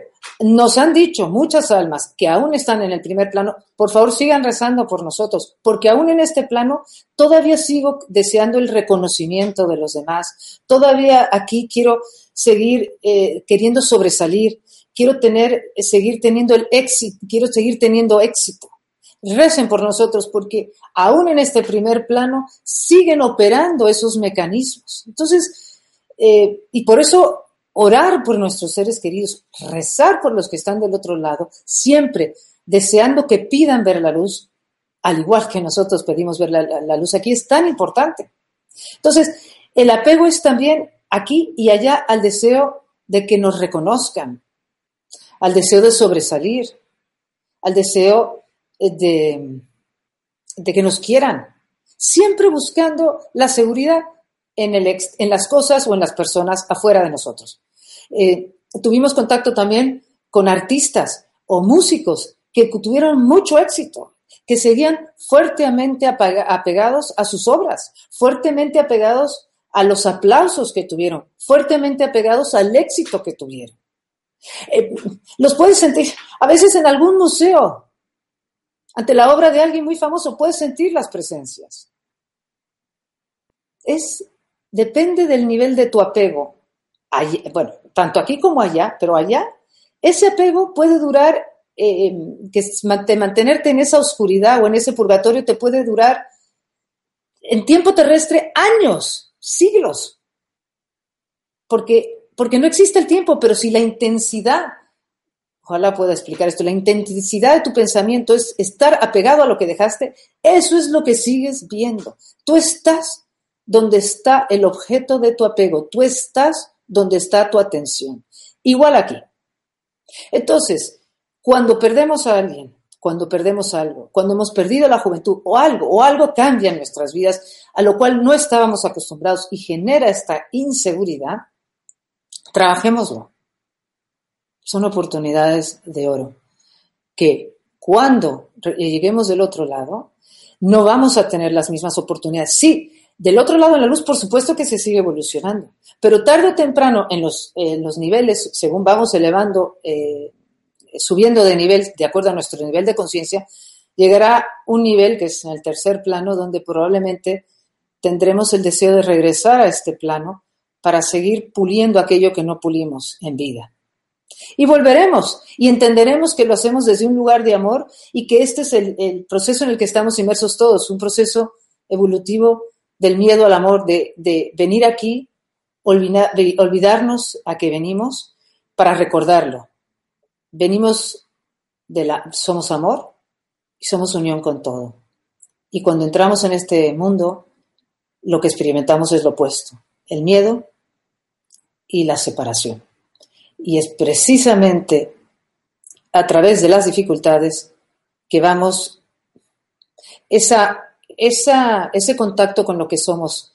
nos han dicho muchas almas que aún están en el primer plano, por favor sigan rezando por nosotros, porque aún en este plano todavía sigo deseando el reconocimiento de los demás, todavía aquí quiero seguir eh, queriendo sobresalir, quiero tener, seguir teniendo el éxito, quiero seguir teniendo éxito recen por nosotros porque aún en este primer plano siguen operando esos mecanismos. Entonces, eh, y por eso orar por nuestros seres queridos, rezar por los que están del otro lado, siempre deseando que pidan ver la luz, al igual que nosotros pedimos ver la, luz aquí, es tan importante. Entonces, el apego es también aquí y allá al deseo de que nos reconozcan, al deseo de sobresalir, al deseo de, que nos quieran, siempre buscando la seguridad en, el en las cosas o en las personas afuera de nosotros. Eh, tuvimos contacto también con artistas o músicos que tuvieron mucho éxito, que seguían fuertemente apegados a sus obras, fuertemente apegados a los aplausos que tuvieron, fuertemente apegados al éxito que tuvieron. Eh, los puedes sentir a veces en algún museo Ante la obra de alguien muy famoso puedes sentir las presencias. Es, depende del nivel de tu apego. bueno, tanto aquí como allá, pero allá, ese apego puede durar, eh, que mantenerte en esa oscuridad o en ese purgatorio te puede durar en tiempo terrestre años, siglos. Porque, porque no existe el tiempo, pero si la intensidad ojalá pueda explicar esto, la intensidad de tu pensamiento es estar apegado a lo que dejaste, eso es lo que sigues viendo. Tú estás donde está el objeto de tu apego, tú estás donde está tu atención. Igual aquí. Entonces, cuando perdemos a alguien, cuando perdemos algo, cuando hemos perdido la juventud o algo, o algo cambia en nuestras vidas, a lo cual no estábamos acostumbrados y genera esta inseguridad, trabajémoslo son oportunidades de oro. Que cuando lleguemos del otro lado, no vamos a tener las mismas oportunidades. Sí, del otro lado de la luz, por supuesto que se sigue evolucionando, pero tarde o temprano en los, los niveles, según vamos elevando, eh, subiendo de nivel de acuerdo a nuestro nivel de conciencia, llegará un nivel que es en el tercer plano, donde probablemente tendremos el deseo de regresar a este plano para seguir puliendo aquello que no pulimos en vida. Y volveremos y entenderemos que lo hacemos desde un lugar de amor y que este es el, proceso en el que estamos inmersos todos, un proceso evolutivo del miedo al amor, de, venir aquí, olvidarnos a que venimos para recordarlo. Venimos de la, somos amor y somos unión con todo. Y cuando entramos en este mundo, lo que experimentamos es lo opuesto, el miedo y la separación. Y es precisamente a través de las dificultades que vamos, esa, ese contacto con lo que somos,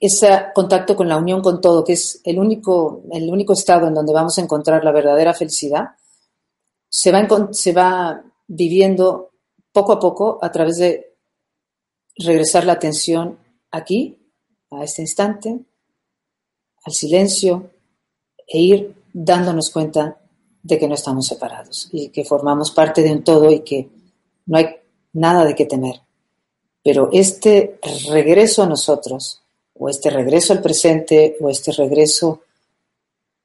ese contacto con la unión con todo, que es el único, el único estado en donde vamos a encontrar la verdadera felicidad, se va, se va viviendo poco a poco a través de regresar la atención aquí, a este instante, al silencio, e ir dándonos cuenta de que no estamos separados y que formamos parte de un todo y que no hay nada de qué temer. Pero este regreso a nosotros, o este regreso al presente, o este regreso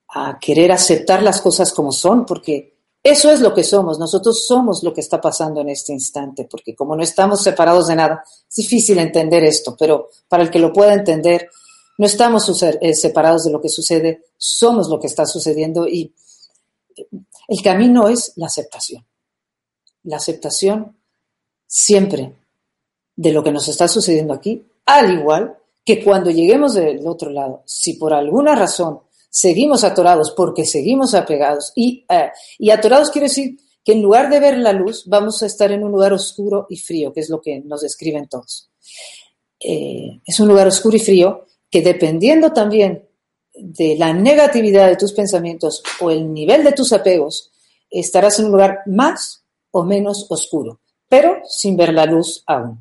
a querer aceptar las cosas como son, porque eso es lo que somos, nosotros somos lo que está pasando en este instante, porque como no estamos separados de nada, es difícil entender esto, pero para el que lo pueda entender, no estamos eh, separados de lo que sucede, somos lo que está sucediendo y el camino es la aceptación. La aceptación siempre de lo que nos está sucediendo aquí, al igual que cuando lleguemos del otro lado, si por alguna razón seguimos atorados porque seguimos apegados y, eh, y atorados quiere decir que en lugar de ver la luz vamos a estar en un lugar oscuro y frío, que es lo que nos describen todos. Eh, es un lugar oscuro y frío que dependiendo también de la negatividad de tus pensamientos o el nivel de tus apegos, estarás en un lugar más o menos oscuro, pero sin ver la luz aún.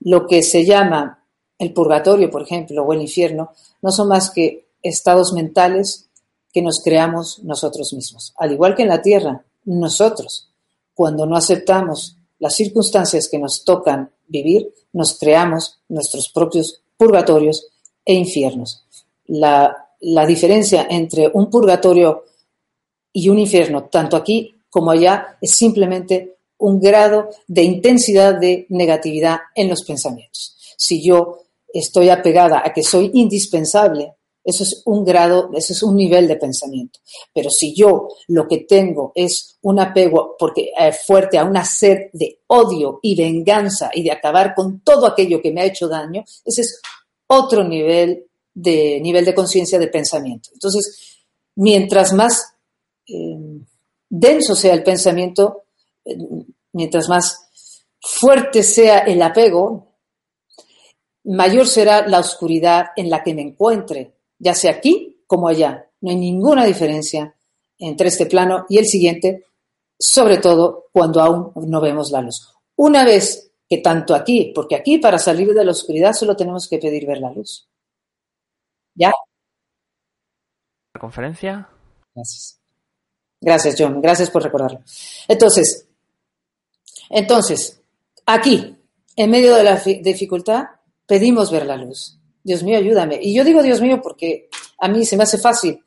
Lo que se llama el purgatorio, por ejemplo, o el infierno, no son más que estados mentales que nos creamos nosotros mismos. Al igual que en la tierra, nosotros, cuando no aceptamos las circunstancias que nos tocan vivir, nos creamos nuestros propios purgatorios e infiernos. La, diferencia entre un purgatorio y un infierno, tanto aquí como allá, es simplemente un grado de intensidad de negatividad en los pensamientos. Si yo estoy apegada a que soy indispensable, eso es un grado, eso es un nivel de pensamiento. Pero si yo lo que tengo es un apego porque, eh, fuerte a una sed de odio y venganza y de acabar con todo aquello que me ha hecho daño, ese es otro nivel de, nivel de conciencia de pensamiento. Entonces, mientras más eh, denso sea el pensamiento, eh, mientras más fuerte sea el apego, mayor será la oscuridad en la que me encuentre, ya sea aquí como allá. No hay ninguna diferencia entre este plano y el siguiente, sobre todo cuando aún no vemos la luz. Una vez que tanto aquí, porque aquí para salir de la oscuridad solo tenemos que pedir ver la luz. ¿Ya? ¿La conferencia? Gracias. Gracias, John. Gracias por recordarlo. Entonces, Entonces, aquí, en medio de la dificultad, pedimos ver la luz. Dios mío, ayúdame. Y yo digo Dios mío porque a mí se me hace fácil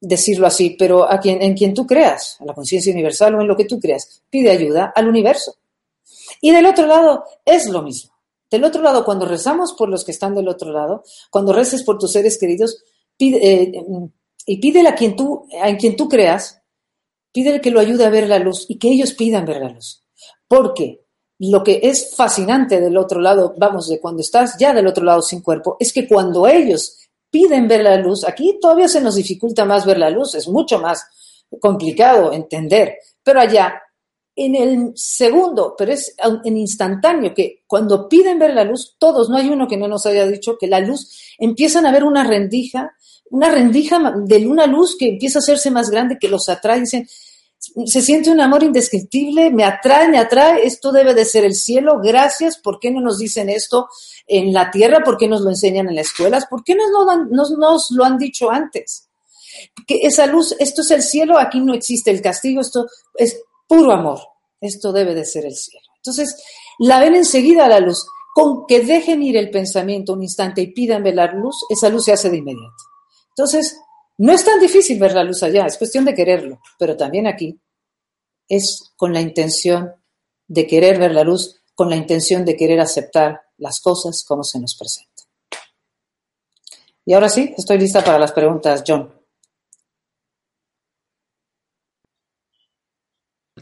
decirlo así, pero a quien, en quien tú creas, a la conciencia universal o en lo que tú creas, pide ayuda al universo. Y del otro lado es lo mismo. Del otro lado, cuando rezamos por los que están del otro lado, cuando reces por tus seres queridos, pide, eh, y pídele a quien tú, a quien tú creas, pídele que lo ayude a ver la luz y que ellos pidan ver la luz. Porque lo que es fascinante del otro lado, vamos, de cuando estás ya del otro lado sin cuerpo, es que cuando ellos piden ver la luz, aquí todavía se nos dificulta más ver la luz, es mucho más complicado entender, pero allá en el segundo, pero es en instantáneo, que cuando piden ver la luz, todos, no hay uno que no nos haya dicho que la luz, empiezan a ver una rendija, una rendija de una luz que empieza a hacerse más grande, que los atrae, dicen, se siente un amor indescriptible, me atrae, me atrae, esto debe de ser el cielo, gracias, ¿por qué no nos dicen esto en la tierra? ¿Por qué nos lo enseñan en las escuelas? ¿Por qué nos lo, nos, nos lo han dicho antes? Que esa luz, esto es el cielo, aquí no existe el castigo, esto es puro amor. Esto debe de ser el cielo. Entonces, la ven enseguida a la luz. Con que dejen ir el pensamiento un instante y pidan ver la luz, esa luz se hace de inmediato. Entonces, no es tan difícil ver la luz allá, es cuestión de quererlo, pero también aquí es con la intención de querer ver la luz, con la intención de querer aceptar las cosas como se nos presentan. Y ahora sí, estoy lista para las preguntas, John.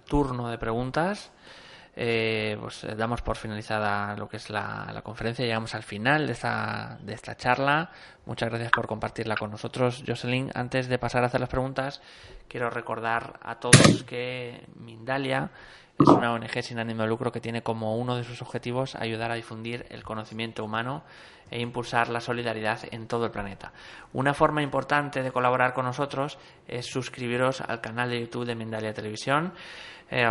Turno de preguntas. Eh, pues eh, damos por finalizada lo que es la, conferencia. Llegamos al final de esta, de esta charla. Muchas gracias por compartirla con nosotros, Jocelyn. Antes de pasar a hacer las preguntas, quiero recordar a todos que Mindalia es una ONG sin ánimo de lucro que tiene como uno de sus objetivos ayudar a difundir el conocimiento humano e impulsar la solidaridad en todo el planeta. Una forma importante de colaborar con nosotros es suscribiros al canal de YouTube de Mindalia Televisión. Eh,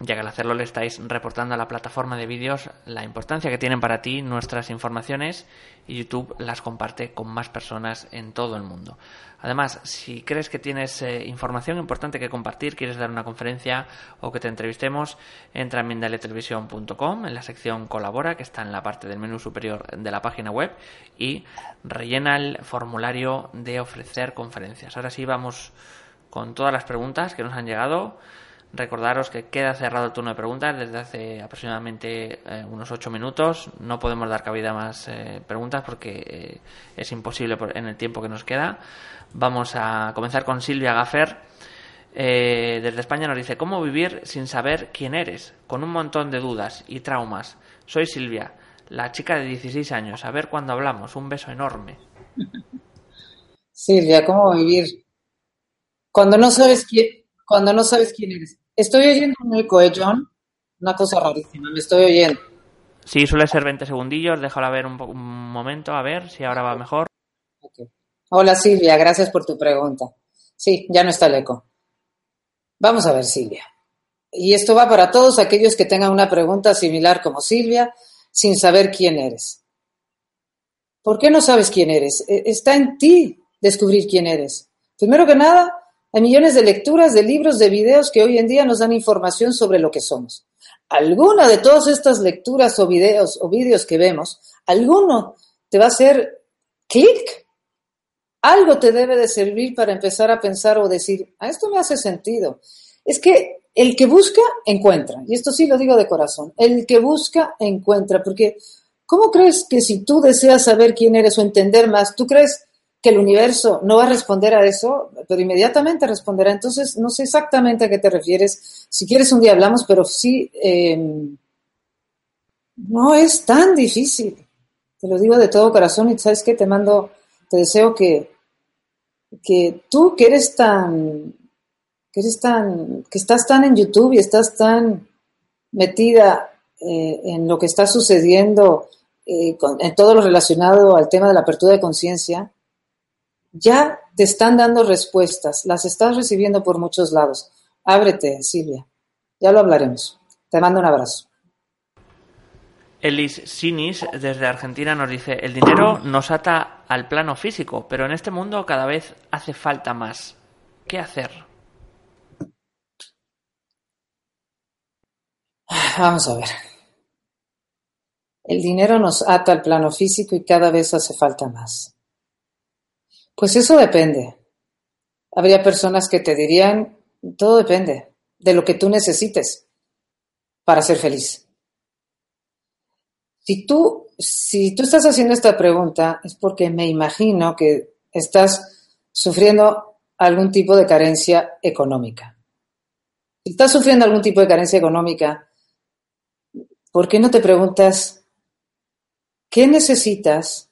ya que al hacerlo le estáis reportando a la plataforma de vídeos la importancia que tienen para ti nuestras informaciones y YouTube las comparte con más personas en todo el mundo. Además, si crees que tienes eh, información importante que compartir, quieres dar una conferencia o que te entrevistemos, entra en mindaletelevisión.com en la sección colabora que está en la parte del menú superior de la página web y rellena el formulario de ofrecer conferencias. Ahora sí vamos con todas las preguntas que nos han llegado. Recordaros que queda cerrado el turno de preguntas desde hace aproximadamente eh, unos ocho minutos. No podemos dar cabida a más eh, preguntas porque eh, es imposible en el tiempo que nos queda. Vamos a comenzar con Silvia Gaffer. desde España nos dice, ¿cómo vivir sin saber quién eres? Con un montón de dudas y traumas. Soy Silvia, la chica de 16 años. A ver cuándo hablamos. Un beso enorme. Silvia, ¿cómo vivir? Cuando no sabes quién, cuando no sabes quién eres. Estoy oyendo un eco, ¿eh, John? Una cosa rarísima, me estoy oyendo. Sí, suele ser 20 segundillos, déjala ver un, momento, a ver si ahora va mejor. Hola Silvia, gracias por tu pregunta. Sí, ya no está el eco. Vamos a ver, Silvia. Y esto va para todos aquellos que tengan una pregunta similar como Silvia, sin saber quién eres. ¿Por qué no sabes quién eres? E, está en ti descubrir quién eres. Primero que nada, hay millones de lecturas, de libros, de videos que hoy en día nos dan información sobre lo que somos. Alguna de todas estas lecturas o videos o vídeos que vemos, alguno te va a hacer clic. Algo te debe de servir para empezar a pensar o decir, a esto me hace sentido. Es que el que busca, encuentra. Y esto sí lo digo de corazón. El que busca, encuentra. Porque, ¿cómo crees que si tú deseas saber quién eres o entender más, tú crees que el universo no va a responder a eso, pero inmediatamente responderá. Entonces, no sé exactamente a qué te refieres. Si quieres un día hablamos, pero sí, em, no es tan difícil. Te lo digo de todo corazón y sabes que te mando, te deseo que, que tú que eres tan, que eres tan, que estás tan en YouTube y estás tan metida eh, en lo que está sucediendo, eh, en todo lo relacionado al tema de la apertura de conciencia, ya te están dando respuestas, las estás recibiendo por muchos lados. Ábrete, Silvia. Ya lo hablaremos. Te mando un abrazo. Elis Sinis, desde Argentina, nos dice, el dinero nos ata al plano físico, pero en este mundo cada vez hace falta más. ¿Qué hacer? Vamos a ver. El dinero nos ata al plano físico y cada vez hace falta más. Pues eso depende. Habría personas que te dirían, todo depende de lo que tú necesites para ser feliz. Si tú, si tú estás haciendo esta pregunta es porque me imagino que estás sufriendo algún tipo de carencia económica. Si estás sufriendo algún tipo de carencia económica, ¿por qué no te preguntas qué necesitas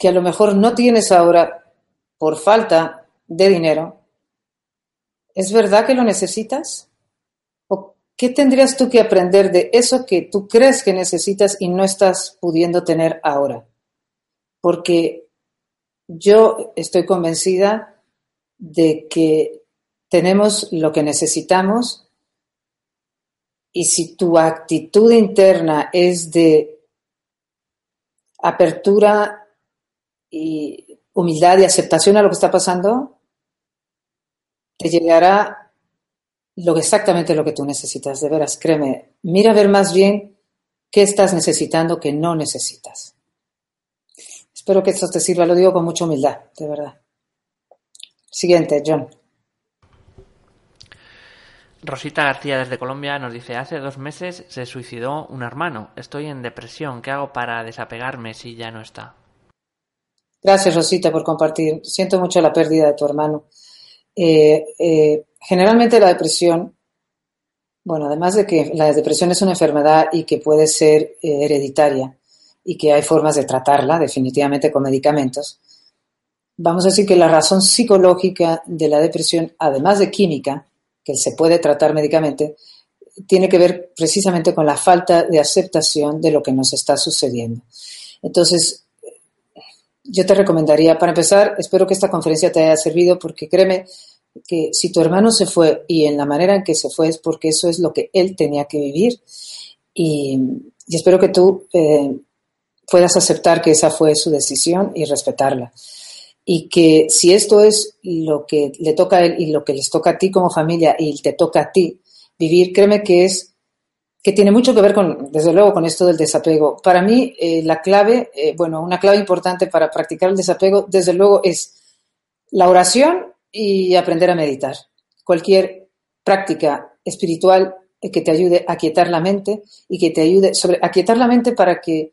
que a lo mejor no tienes ahora por falta de dinero? ¿Es verdad que lo necesitas? ¿O qué tendrías tú que aprender de eso que tú crees que necesitas y no estás pudiendo tener ahora? Porque yo estoy convencida de que tenemos lo que necesitamos y si tu actitud interna es de apertura y humildad y aceptación a lo que está pasando, te llegará lo exactamente lo que tú necesitas, de veras, créeme. Mira a ver más bien qué estás necesitando que no necesitas. Espero que esto te sirva, lo digo con mucha humildad, de verdad. Siguiente, John. Rosita García desde Colombia nos dice, hace dos meses se suicidó un hermano, estoy en depresión, ¿qué hago para desapegarme si ya no está? Gracias Rosita por compartir, siento mucho la pérdida de tu hermano. Eh, eh, generalmente la depresión, bueno, además de que la depresión es una enfermedad y que puede ser eh, hereditaria y que hay formas de tratarla definitivamente con medicamentos, vamos a decir que la razón psicológica de la depresión, además de química, que se puede tratar médicamente, tiene que ver precisamente con la falta de aceptación de lo que nos está sucediendo. Entonces, yo te recomendaría, para empezar, espero que esta conferencia te haya servido porque créeme que si tu hermano se fue y en la manera en que se fue es porque eso es lo que él tenía que vivir. Y, espero que tú eh, puedas aceptar que esa fue su decisión y respetarla. Y que si esto es lo que le toca a él y lo que les toca a ti como familia y te toca a ti vivir, créeme que es que tiene mucho que ver con, desde luego, con esto del desapego. Para mí, eh, la clave, eh, bueno, una clave importante para practicar el desapego, desde luego, es la oración y aprender a meditar. Cualquier práctica espiritual que te ayude a quietar la mente y que te ayude sobre, a quietar la mente para que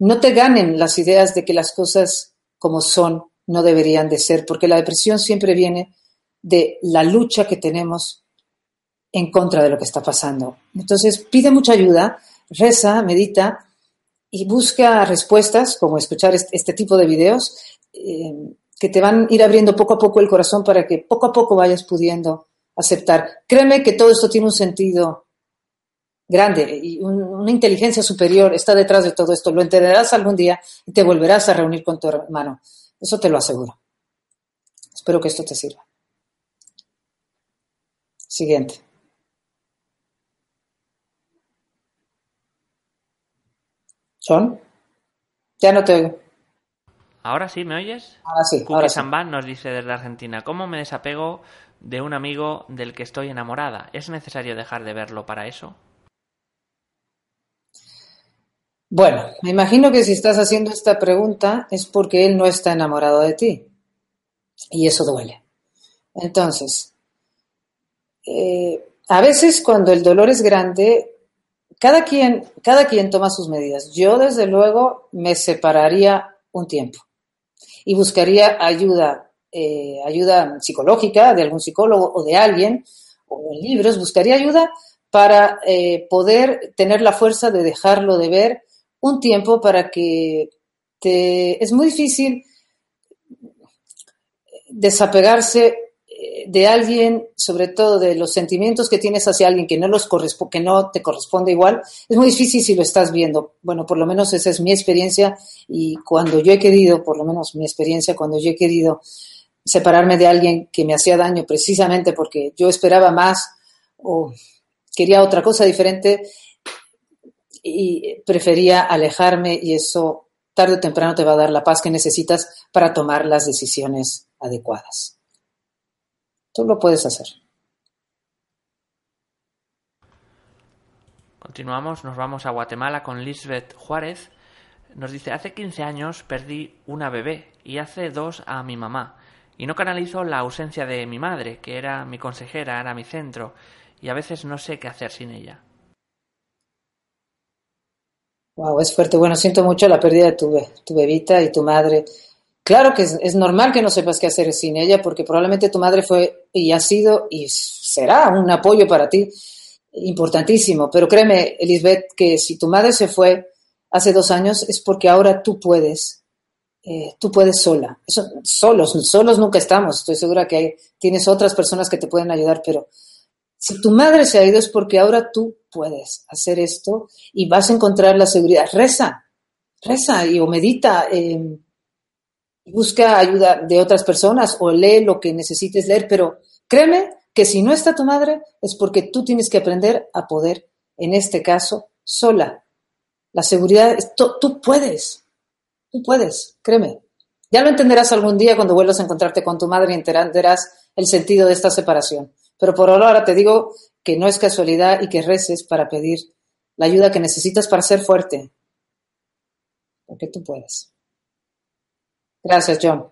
no te ganen las ideas de que las cosas como son no deberían de ser, porque la depresión siempre viene de la lucha que tenemos en contra de lo que está pasando. Entonces, pide mucha ayuda, reza, medita y busca respuestas, como escuchar este, tipo de videos, eh, que te van a ir abriendo poco a poco el corazón para que poco a poco vayas pudiendo aceptar. Créeme que todo esto tiene un sentido grande y una inteligencia superior está detrás de todo esto. Lo entenderás algún día y te volverás a reunir con tu hermano. Eso te lo aseguro. Espero que esto te sirva. Siguiente. ¿Son? Ya no te oigo. ¿Ahora sí me oyes? Ahora sí. Cookie Samban nos dice desde Argentina, ¿cómo me desapego de un amigo del que estoy enamorada? ¿Es necesario dejar de verlo para eso? Bueno, me imagino que si estás haciendo esta pregunta es porque él no está enamorado de ti. Y eso duele. Entonces, eh, a veces cuando el dolor es grande, cada quien, cada quien toma sus medidas. Yo, desde luego, me separaría un tiempo y buscaría ayuda, eh, ayuda psicológica de algún psicólogo o de alguien, o en libros, buscaría ayuda para eh, poder tener la fuerza de dejarlo de ver un tiempo para que te... Es muy difícil desapegarse de alguien, sobre todo de los sentimientos que tienes hacia alguien que no, los que no te corresponde igual, es muy difícil si lo estás viendo. Bueno, por lo menos esa es mi experiencia y cuando yo he querido, por lo menos mi experiencia, cuando yo he querido separarme de alguien que me hacía daño precisamente porque yo esperaba más o quería otra cosa diferente, y prefería alejarme y eso tarde o temprano te va a dar la paz que necesitas para tomar las decisiones adecuadas. Tú lo puedes hacer. Continuamos, nos vamos a Guatemala con Lisbeth Juárez. Nos dice, hace 15 años perdí una bebé y hace dos a mi mamá. Y no canalizo la ausencia de mi madre, que era mi consejera, era mi centro, y a veces no sé qué hacer sin ella. Wow, es fuerte. Bueno, siento mucho la pérdida de tu, tu bebita y tu madre. Claro que es, normal que no sepas qué hacer sin ella, porque probablemente tu madre fue y ha sido y será un apoyo para ti importantísimo. Pero créeme, Elizabeth, que si tu madre se fue hace dos años es porque ahora tú puedes, eh, tú puedes sola. Solos, solos nunca estamos. Estoy segura que hay, tienes otras personas que te pueden ayudar, pero si tu madre se ha ido es porque ahora tú puedes hacer esto y vas a encontrar la seguridad. Reza, reza y o medita. Eh, busca ayuda de otras personas o lee lo que necesites leer, pero créeme que si no está tu madre es porque tú tienes que aprender a poder, en este caso, sola. La seguridad, tú puedes, tú puedes, créeme. Ya lo entenderás algún día cuando vuelvas a encontrarte con tu madre y entenderás el sentido de esta separación. Pero por ahora te digo que no es casualidad y que reces para pedir la ayuda que necesitas para ser fuerte. Porque tú puedes. Gracias, John.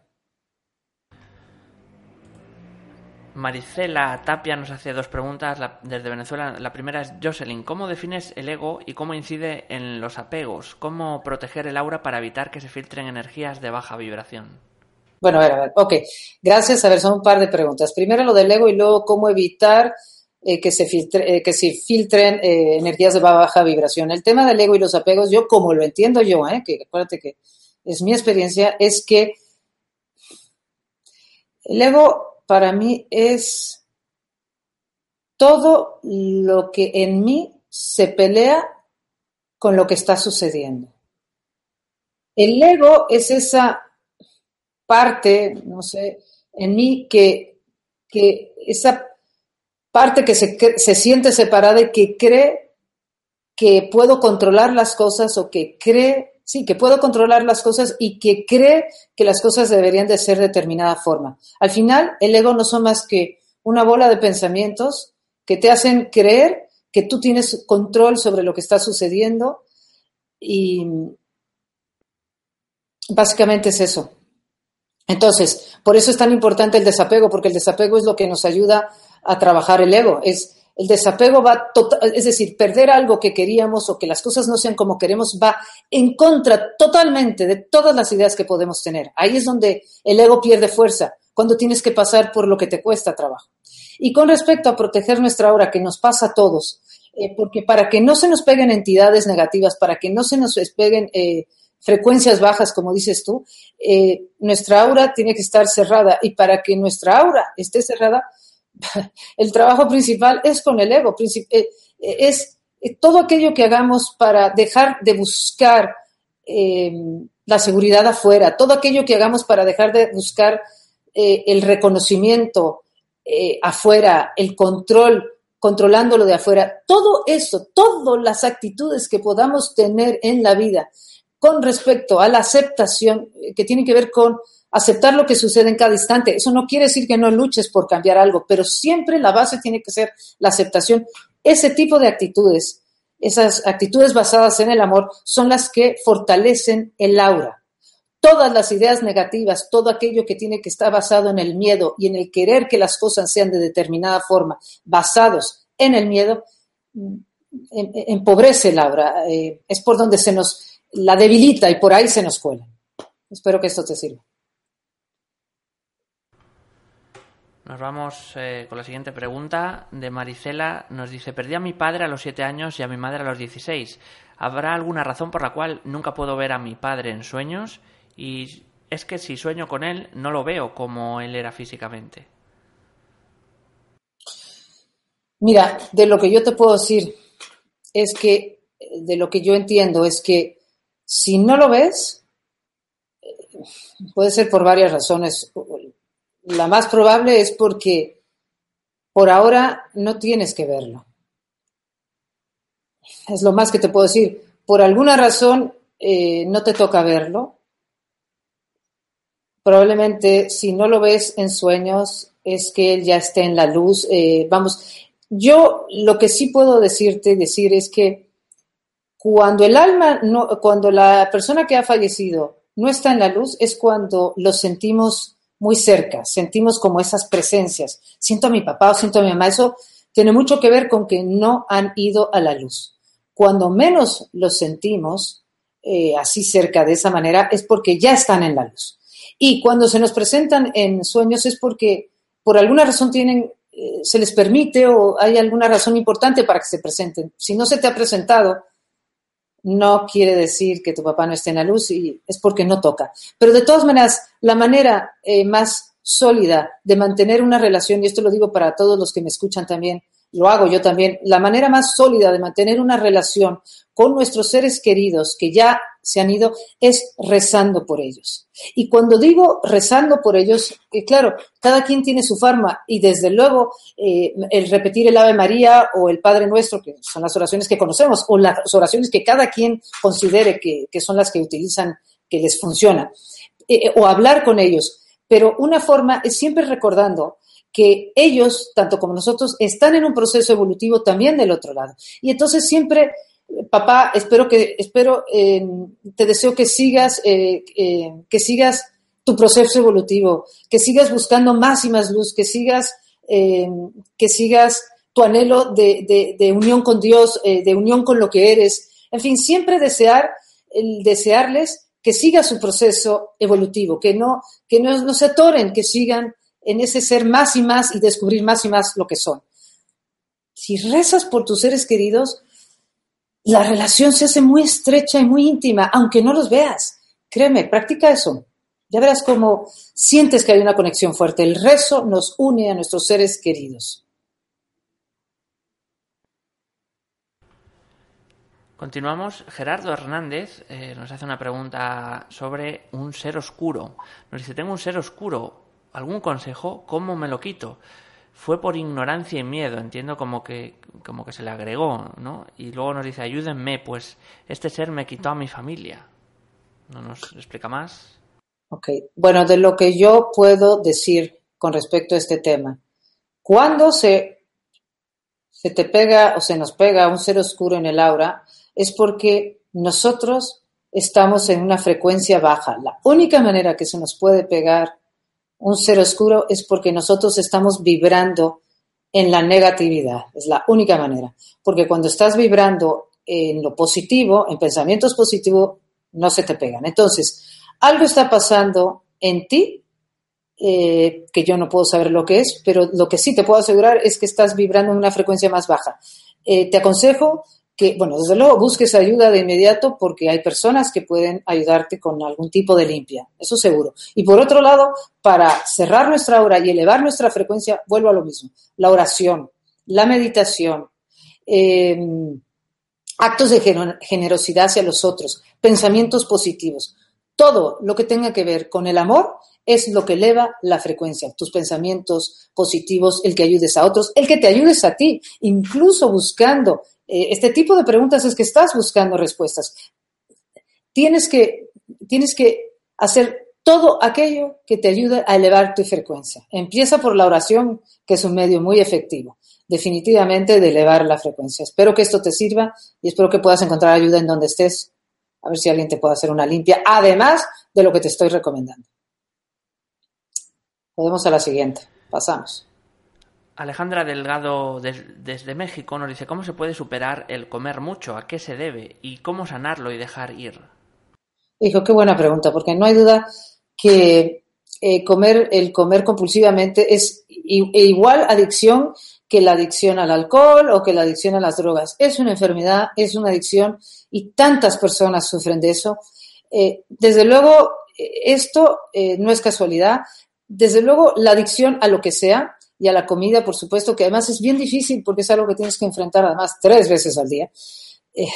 Maricela Tapia nos hace dos preguntas desde Venezuela. La primera es, Jocelyn, ¿cómo defines el ego y cómo incide en los apegos? ¿Cómo proteger el aura para evitar que se filtren energías de baja vibración? Bueno, a ver, a ver. Ok, gracias. A ver, son un par de preguntas. Primero lo del ego y luego cómo evitar eh, que, se filtre, eh, que se filtren eh, energías de baja vibración. El tema del ego y los apegos, yo como lo entiendo yo, que acuérdate que es mi experiencia, es que el ego para mí es todo lo que en mí se pelea con lo que está sucediendo. El ego es esa parte, no sé, en mí que, que esa parte que se, se siente separada y que cree que puedo controlar las cosas o que cree sí, que puedo controlar las cosas y que cree que las cosas deberían de ser de determinada forma. Al final, el ego no son más que una bola de pensamientos que te hacen creer que tú tienes control sobre lo que está sucediendo y básicamente es eso. Entonces, por eso es tan importante el desapego, porque el desapego es lo que nos ayuda a trabajar el ego, es el desapego va, tota-, es decir, perder algo que queríamos o que las cosas no sean como queremos va en contra totalmente de todas las ideas que podemos tener. Ahí es donde el ego pierde fuerza, cuando tienes que pasar por lo que te cuesta trabajo. Y con respecto a proteger nuestra aura, que nos pasa a todos, eh, porque para que no se nos peguen entidades negativas, para que no se nos peguen eh, frecuencias bajas, como dices tú, eh, nuestra aura tiene que estar cerrada. Y para que nuestra aura esté cerrada, el trabajo principal es con el ego, eh, eh, es eh, todo aquello que hagamos para dejar de buscar la seguridad afuera, todo aquello que hagamos para dejar de buscar el reconocimiento afuera, el control, controlándolo de afuera, todo eso, todas las actitudes que podamos tener en la vida con respecto a la aceptación que tiene que ver con aceptar lo que sucede en cada instante. Eso no quiere decir que no luches por cambiar algo, pero siempre la base tiene que ser la aceptación. Ese tipo de actitudes, esas actitudes basadas en el amor, son las que fortalecen el aura. Todas las ideas negativas, todo aquello que tiene que estar basado en el miedo y en el querer que las cosas sean de determinada forma, basados en el miedo, em, em, empobrece el aura. Eh, es por donde se nos la debilita y por ahí se nos cuela. Espero que esto te sirva. Nos vamos eh, con la siguiente pregunta de Maricela. Nos dice, perdí a mi padre a los siete años y a mi madre a los 16. ¿Habrá alguna razón por la cual nunca puedo ver a mi padre en sueños? Y es que si sueño con él, no lo veo como él era físicamente. Mira, de lo que yo te puedo decir es que, de lo que yo entiendo es que si no lo ves, eh, puede ser por varias razones la más probable es porque por ahora no tienes que verlo. Es lo más que te puedo decir. Por alguna razón eh, no te toca verlo. Probablemente si no lo ves en sueños es que él ya esté en la luz. Eh, vamos, yo lo que sí puedo decirte, decir es que Cuando el alma, no, cuando la persona que ha fallecido no está en la luz, es cuando lo sentimos muy cerca, sentimos como esas presencias. Siento a mi papá o siento a mi mamá. Eso tiene mucho que ver con que no han ido a la luz. Cuando menos los sentimos eh, así cerca de esa manera es porque ya están en la luz. Y cuando se nos presentan en sueños es porque por alguna razón tienen, eh, se les permite o hay alguna razón importante para que se presenten. Si no se te ha presentado, no quiere decir que tu papá no esté en la luz y es porque no toca. Pero de todas maneras, la manera eh, más sólida de mantener una relación, y esto lo digo para todos los que me escuchan también, lo hago yo también, la manera más sólida de mantener una relación con nuestros seres queridos que ya se han ido es rezando por ellos. Y cuando digo rezando por ellos, eh, claro, cada quien tiene su forma y desde luego eh, el repetir el Ave María o el Padre Nuestro, que son las oraciones que conocemos, o las oraciones que cada quien considere que, son las que utilizan, que les funciona, eh, o hablar con ellos. Pero una forma es siempre recordando que ellos, tanto como nosotros, están en un proceso evolutivo también del otro lado. Y entonces siempre, papá, espero que, espero, eh, te deseo que sigas, eh, eh, que sigas tu proceso evolutivo, que sigas buscando más y más luz, que sigas, que sigas tu anhelo de, de unión con Dios, de unión con lo que eres. En fin, siempre desear, el desearles que siga su proceso evolutivo, que no, que no se atoren, que sigan en ese ser más y más y descubrir más y más lo que son. Si rezas por tus seres queridos, la relación se hace muy estrecha y muy íntima, aunque no los veas. Créeme, practica eso. Ya verás cómo sientes que hay una conexión fuerte. El rezo nos une a nuestros seres queridos. Continuamos. Gerardo Hernández eh, nos hace una pregunta sobre un ser oscuro. Nos dice, tengo un ser oscuro algún consejo, ¿cómo me lo quito? Fue por ignorancia y miedo, entiendo como que, como que se le agregó, ¿no? Y luego nos dice, ayúdenme, pues este ser me quitó a mi familia. ¿No nos explica más? Ok, bueno, de lo que yo puedo decir con respecto a este tema, cuando se, se te pega o se nos pega un ser oscuro en el aura, es porque nosotros estamos en una frecuencia baja. La única manera que se nos puede pegar un ser oscuro es porque nosotros estamos vibrando en la negatividad. Es la única manera. Porque cuando estás vibrando en lo positivo, en pensamientos positivos, no se te pegan. Entonces, algo está pasando en ti eh, que yo no puedo saber lo que es, pero lo que sí te puedo asegurar es que estás vibrando en una frecuencia más baja. Eh, te aconsejo que, bueno, desde luego busques ayuda de inmediato porque hay personas que pueden ayudarte con algún tipo de limpia, eso seguro. Y por otro lado, para cerrar nuestra hora y elevar nuestra frecuencia, vuelvo a lo mismo, la oración, la meditación, em, actos de generosidad hacia los otros, pensamientos positivos, todo lo que tenga que ver con el amor es lo que eleva la frecuencia, tus pensamientos positivos, el que ayudes a otros, el que te ayudes a ti, incluso buscando eh, este tipo de preguntas es que estás buscando respuestas. Tienes que, tienes que hacer todo aquello que te ayude a elevar tu frecuencia. Empieza por la oración, que es un medio muy efectivo, definitivamente de elevar la frecuencia. Espero que esto te sirva y espero que puedas encontrar ayuda en donde estés. A ver si alguien te puede hacer una limpia, además de lo que te estoy recomendando. Podemos a la siguiente. Pasamos. Alejandra Delgado desde México nos dice, ¿cómo se puede superar el comer mucho? ¿A qué se debe? ¿Y cómo sanarlo y dejar ir? Hijo, qué buena pregunta, porque no hay duda que eh, comer, el comer compulsivamente es e igual adicción que la adicción al alcohol o que la adicción a las drogas. Es una enfermedad, es una adicción y tantas personas sufren de eso. Eh, desde luego, eh, esto no es casualidad. Desde luego, la adicción a lo que sea, y a la comida, por supuesto, que además es bien difícil porque es algo que tienes que enfrentar además tres veces al día eh,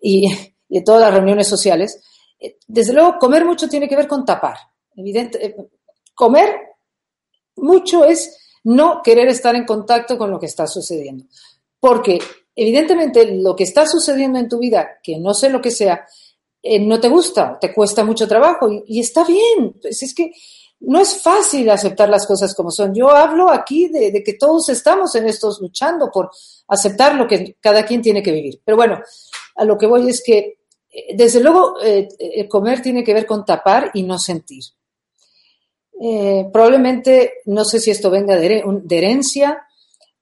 y, en todas las reuniones sociales. Eh, desde luego, comer mucho tiene que ver con tapar. Eh, comer mucho es no querer estar en contacto con lo que está sucediendo. Porque evidentemente lo que está sucediendo en tu vida, que no sé lo que sea, no te gusta, te cuesta mucho trabajo y, y está bien. Pues es que no es fácil aceptar las cosas como son. Yo hablo aquí de, que todos estamos en estos luchando por aceptar lo que cada quien tiene que vivir. Pero bueno, a lo que voy es que, eh, desde luego, eh, comer tiene que ver con tapar y no sentir. probablemente, no sé si esto venga de, de herencia,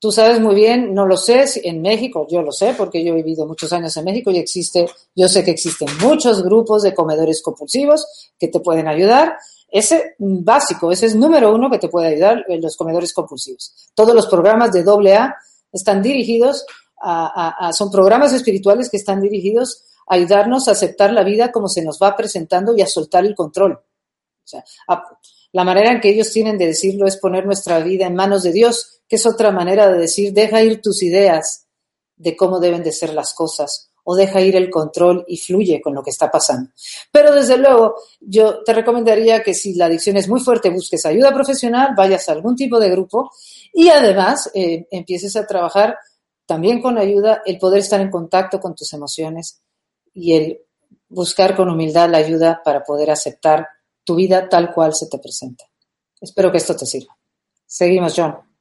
Tú sabes muy bien, no lo sé, en México, yo lo sé porque yo he vivido muchos años en México y existe, yo sé que existen muchos grupos de comedores compulsivos que te pueden ayudar. Ese básico, ese es número uno que te puede ayudar en los comedores compulsivos. Todos los programas de AA están dirigidos a, son programas espirituales que están dirigidos a ayudarnos a aceptar la vida como se nos va presentando y a soltar el control. O sea, la manera en que ellos tienen de decirlo es poner nuestra vida en manos de Dios que es otra manera de decir, deja ir tus ideas de cómo deben de ser las cosas o deja ir el control y fluye con lo que está pasando. Pero desde luego, yo te recomendaría que si la adicción es muy fuerte, busques ayuda profesional, vayas a algún tipo de grupo y además eh, empieces a trabajar también con ayuda el poder estar en contacto con tus emociones y el buscar con humildad la ayuda para poder aceptar tu vida tal cual se te presenta. Espero que esto te sirva. Seguimos, John.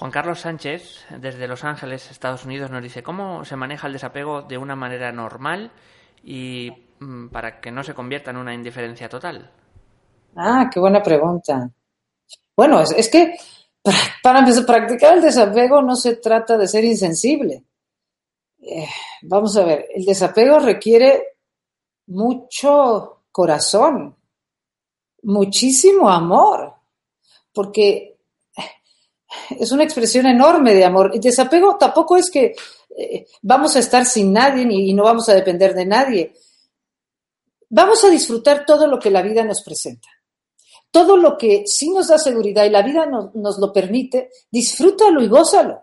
Juan Carlos Sánchez, desde Los Ángeles, Estados Unidos, nos dice cómo se maneja el desapego de una manera normal y mm, para que no se convierta en una indiferencia total. Ah, qué buena pregunta. Bueno, es, que para, practicar el desapego no se trata de ser insensible. Eh, vamos a ver, el desapego requiere mucho corazón, muchísimo amor, porque es una expresión enorme de amor. El desapego tampoco es que eh, vamos a estar sin nadie y no vamos a depender de nadie. Vamos a disfrutar todo lo que la vida nos presenta. Todo lo que sí nos da seguridad y la vida nos lo permite, disfrútalo y gózalo.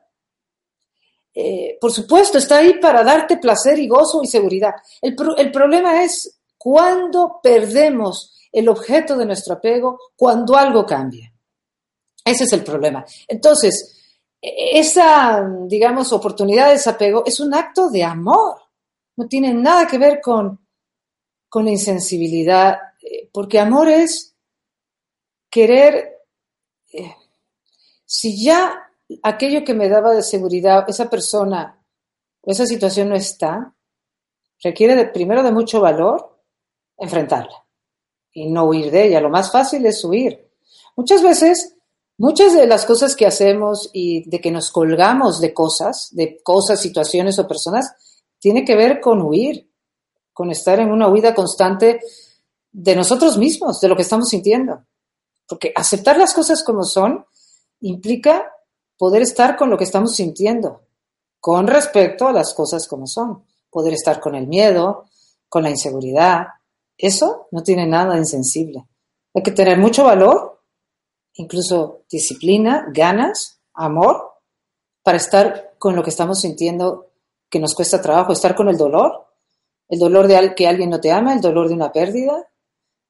Eh, por supuesto, está ahí para darte placer y gozo y seguridad. El problema es cuando perdemos el objeto de nuestro apego, cuando algo cambia. Ese es el problema. Entonces, e-, esa, digamos, oportunidad de desapego es un acto de amor. No tiene nada que ver con, con la insensibilidad, eh, porque amor es querer, eh, si ya aquello que me daba de seguridad, esa persona o esa situación no está, requiere primero de mucho valor enfrentarla y no huir de ella. Lo más fácil es huir. Muchas veces Muchas de las cosas que hacemos y de que nos colgamos de cosas, de cosas, situaciones o personas, tiene que ver con huir, con estar en una huida constante de nosotros mismos, de lo que estamos sintiendo. Porque aceptar las cosas como son implica poder estar con lo que estamos sintiendo, con respecto a las cosas como son. Poder estar con el miedo, con la inseguridad. Eso no tiene nada de insensible. Hay que tener mucho valor incluso disciplina, ganas, amor, para estar con lo que estamos sintiendo que nos cuesta trabajo, estar con el dolor, el dolor de que alguien no te ama, el dolor de una pérdida,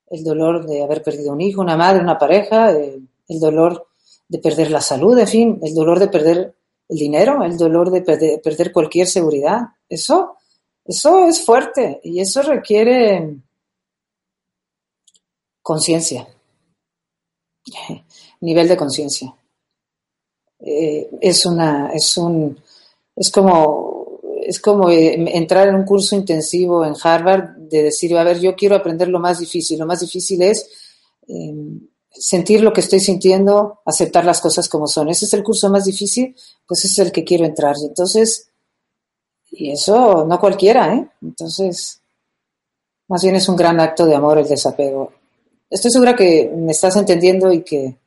el dolor de haber perdido un hijo, una madre, una pareja, eh, el, dolor de perder la salud, en fin, el dolor de perder el dinero, el dolor de perder, perder cualquier seguridad. Eso, eso es fuerte y eso requiere conciencia nivel de conciencia. Eh, es una, es un, es como, es como eh, entrar en un curso intensivo en Harvard de decir, a ver, yo quiero aprender lo más difícil. Lo más difícil es em, sentir lo que estoy sintiendo, aceptar las cosas como son. Ese es el curso más difícil, pues es el que quiero entrar. Y entonces, y eso no cualquiera, ¿eh? Entonces, más bien es un gran acto de amor el desapego. Estoy segura que me estás entendiendo y que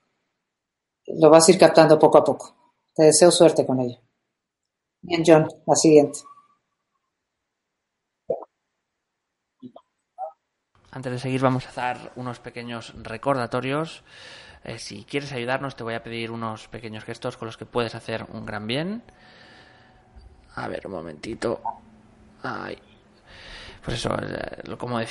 lo vas a ir captando poco a poco. Te deseo suerte con ello. Bien, John, la siguiente. Antes de seguir vamos a dar unos pequeños recordatorios. Eh, si quieres ayudarnos te voy a pedir unos pequeños gestos con los que puedes hacer un gran bien. A ver, un momentito. Ay. Pues eso, eh, como decía.